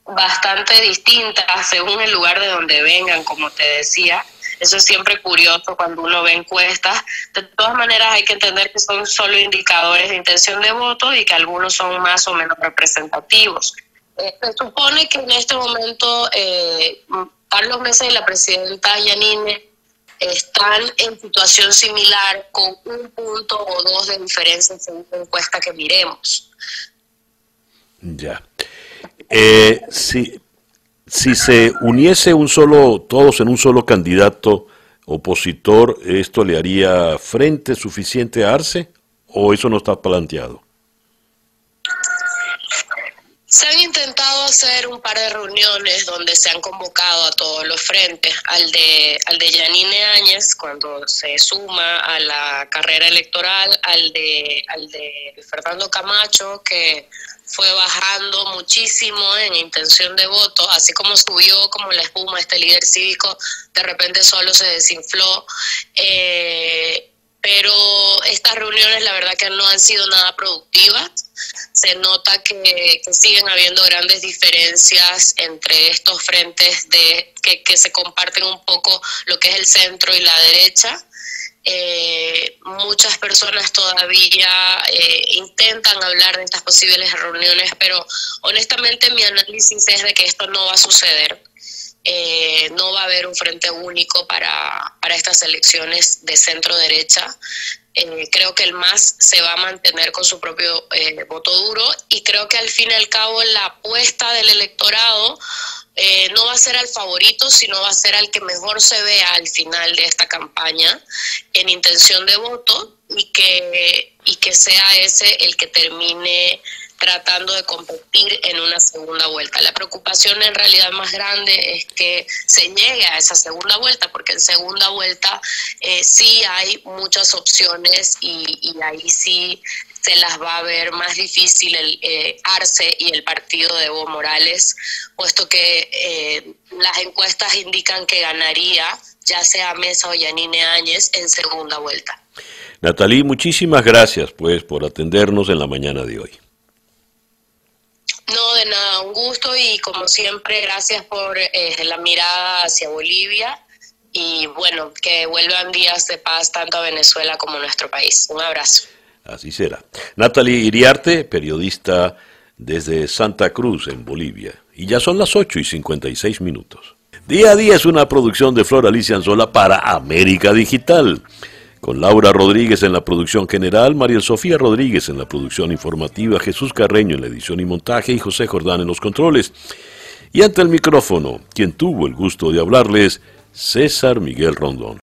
bastante distintas según el lugar de donde vengan, como te decía. Eso es siempre curioso cuando uno ve encuestas. De todas maneras, hay que entender que son solo indicadores de intención de voto y que algunos son más o menos representativos. Eh, se supone que en este momento eh, Carlos Mesa y la presidenta Yanine están en situación similar con un punto o dos de diferencia en la encuesta que miremos. Ya. Eh, sí, si se uniese un solo, todos en un solo candidato opositor, ¿esto le haría frente suficiente a Arce o eso no está planteado? Se han intentado hacer un par de reuniones donde se han convocado a todos los frentes, al de, al de Yanine Áñez cuando se suma a la carrera electoral, al de, al de Fernando Camacho que fue bajando muchísimo en intención de voto, así como subió como la espuma este líder cívico, de repente solo se desinfló. Eh, pero estas reuniones la verdad que no han sido nada productivas. Se nota que, siguen habiendo grandes diferencias entre estos frentes de que, que se comparten un poco lo que es el centro y la derecha. Eh, muchas personas todavía eh, intentan hablar de estas posibles reuniones, pero honestamente mi análisis es de que esto no va a suceder. Eh, no va a haber un frente único para, para estas elecciones de centro derecha. creo que el MAS se va a mantener con su propio voto duro y creo que al fin y al cabo la apuesta del electorado eh, no va a ser al favorito, sino va a ser al que mejor se vea al final de esta campaña en intención de voto y que, y que sea ese el que termine tratando de competir en una segunda vuelta. La preocupación en realidad más grande es que se llegue a esa segunda vuelta, porque en segunda vuelta eh, sí hay muchas opciones y, y ahí sí se las va a ver más difícil el eh, Arce y el partido de Evo Morales, puesto que eh, las encuestas indican que ganaría ya sea Mesa o Yanine Áñez en segunda vuelta. Natalí, muchísimas gracias pues por atendernos en la mañana de hoy. No, de nada, un gusto y como siempre gracias por eh, la mirada hacia Bolivia y bueno, que vuelvan días de paz tanto a Venezuela como a nuestro país. Un abrazo. Así será. Natalie Iriarte, periodista desde Santa Cruz, en Bolivia. Y ya son las 8 y 56 minutos. Día a día es una producción de Flor Alicia Anzola para América Digital. Con Laura Rodríguez en la producción general, María Sofía Rodríguez en la producción informativa, Jesús Carreño en la edición y montaje y José Jordán en los controles. Y ante el micrófono, quien tuvo el gusto de hablarles, César Miguel Rondón.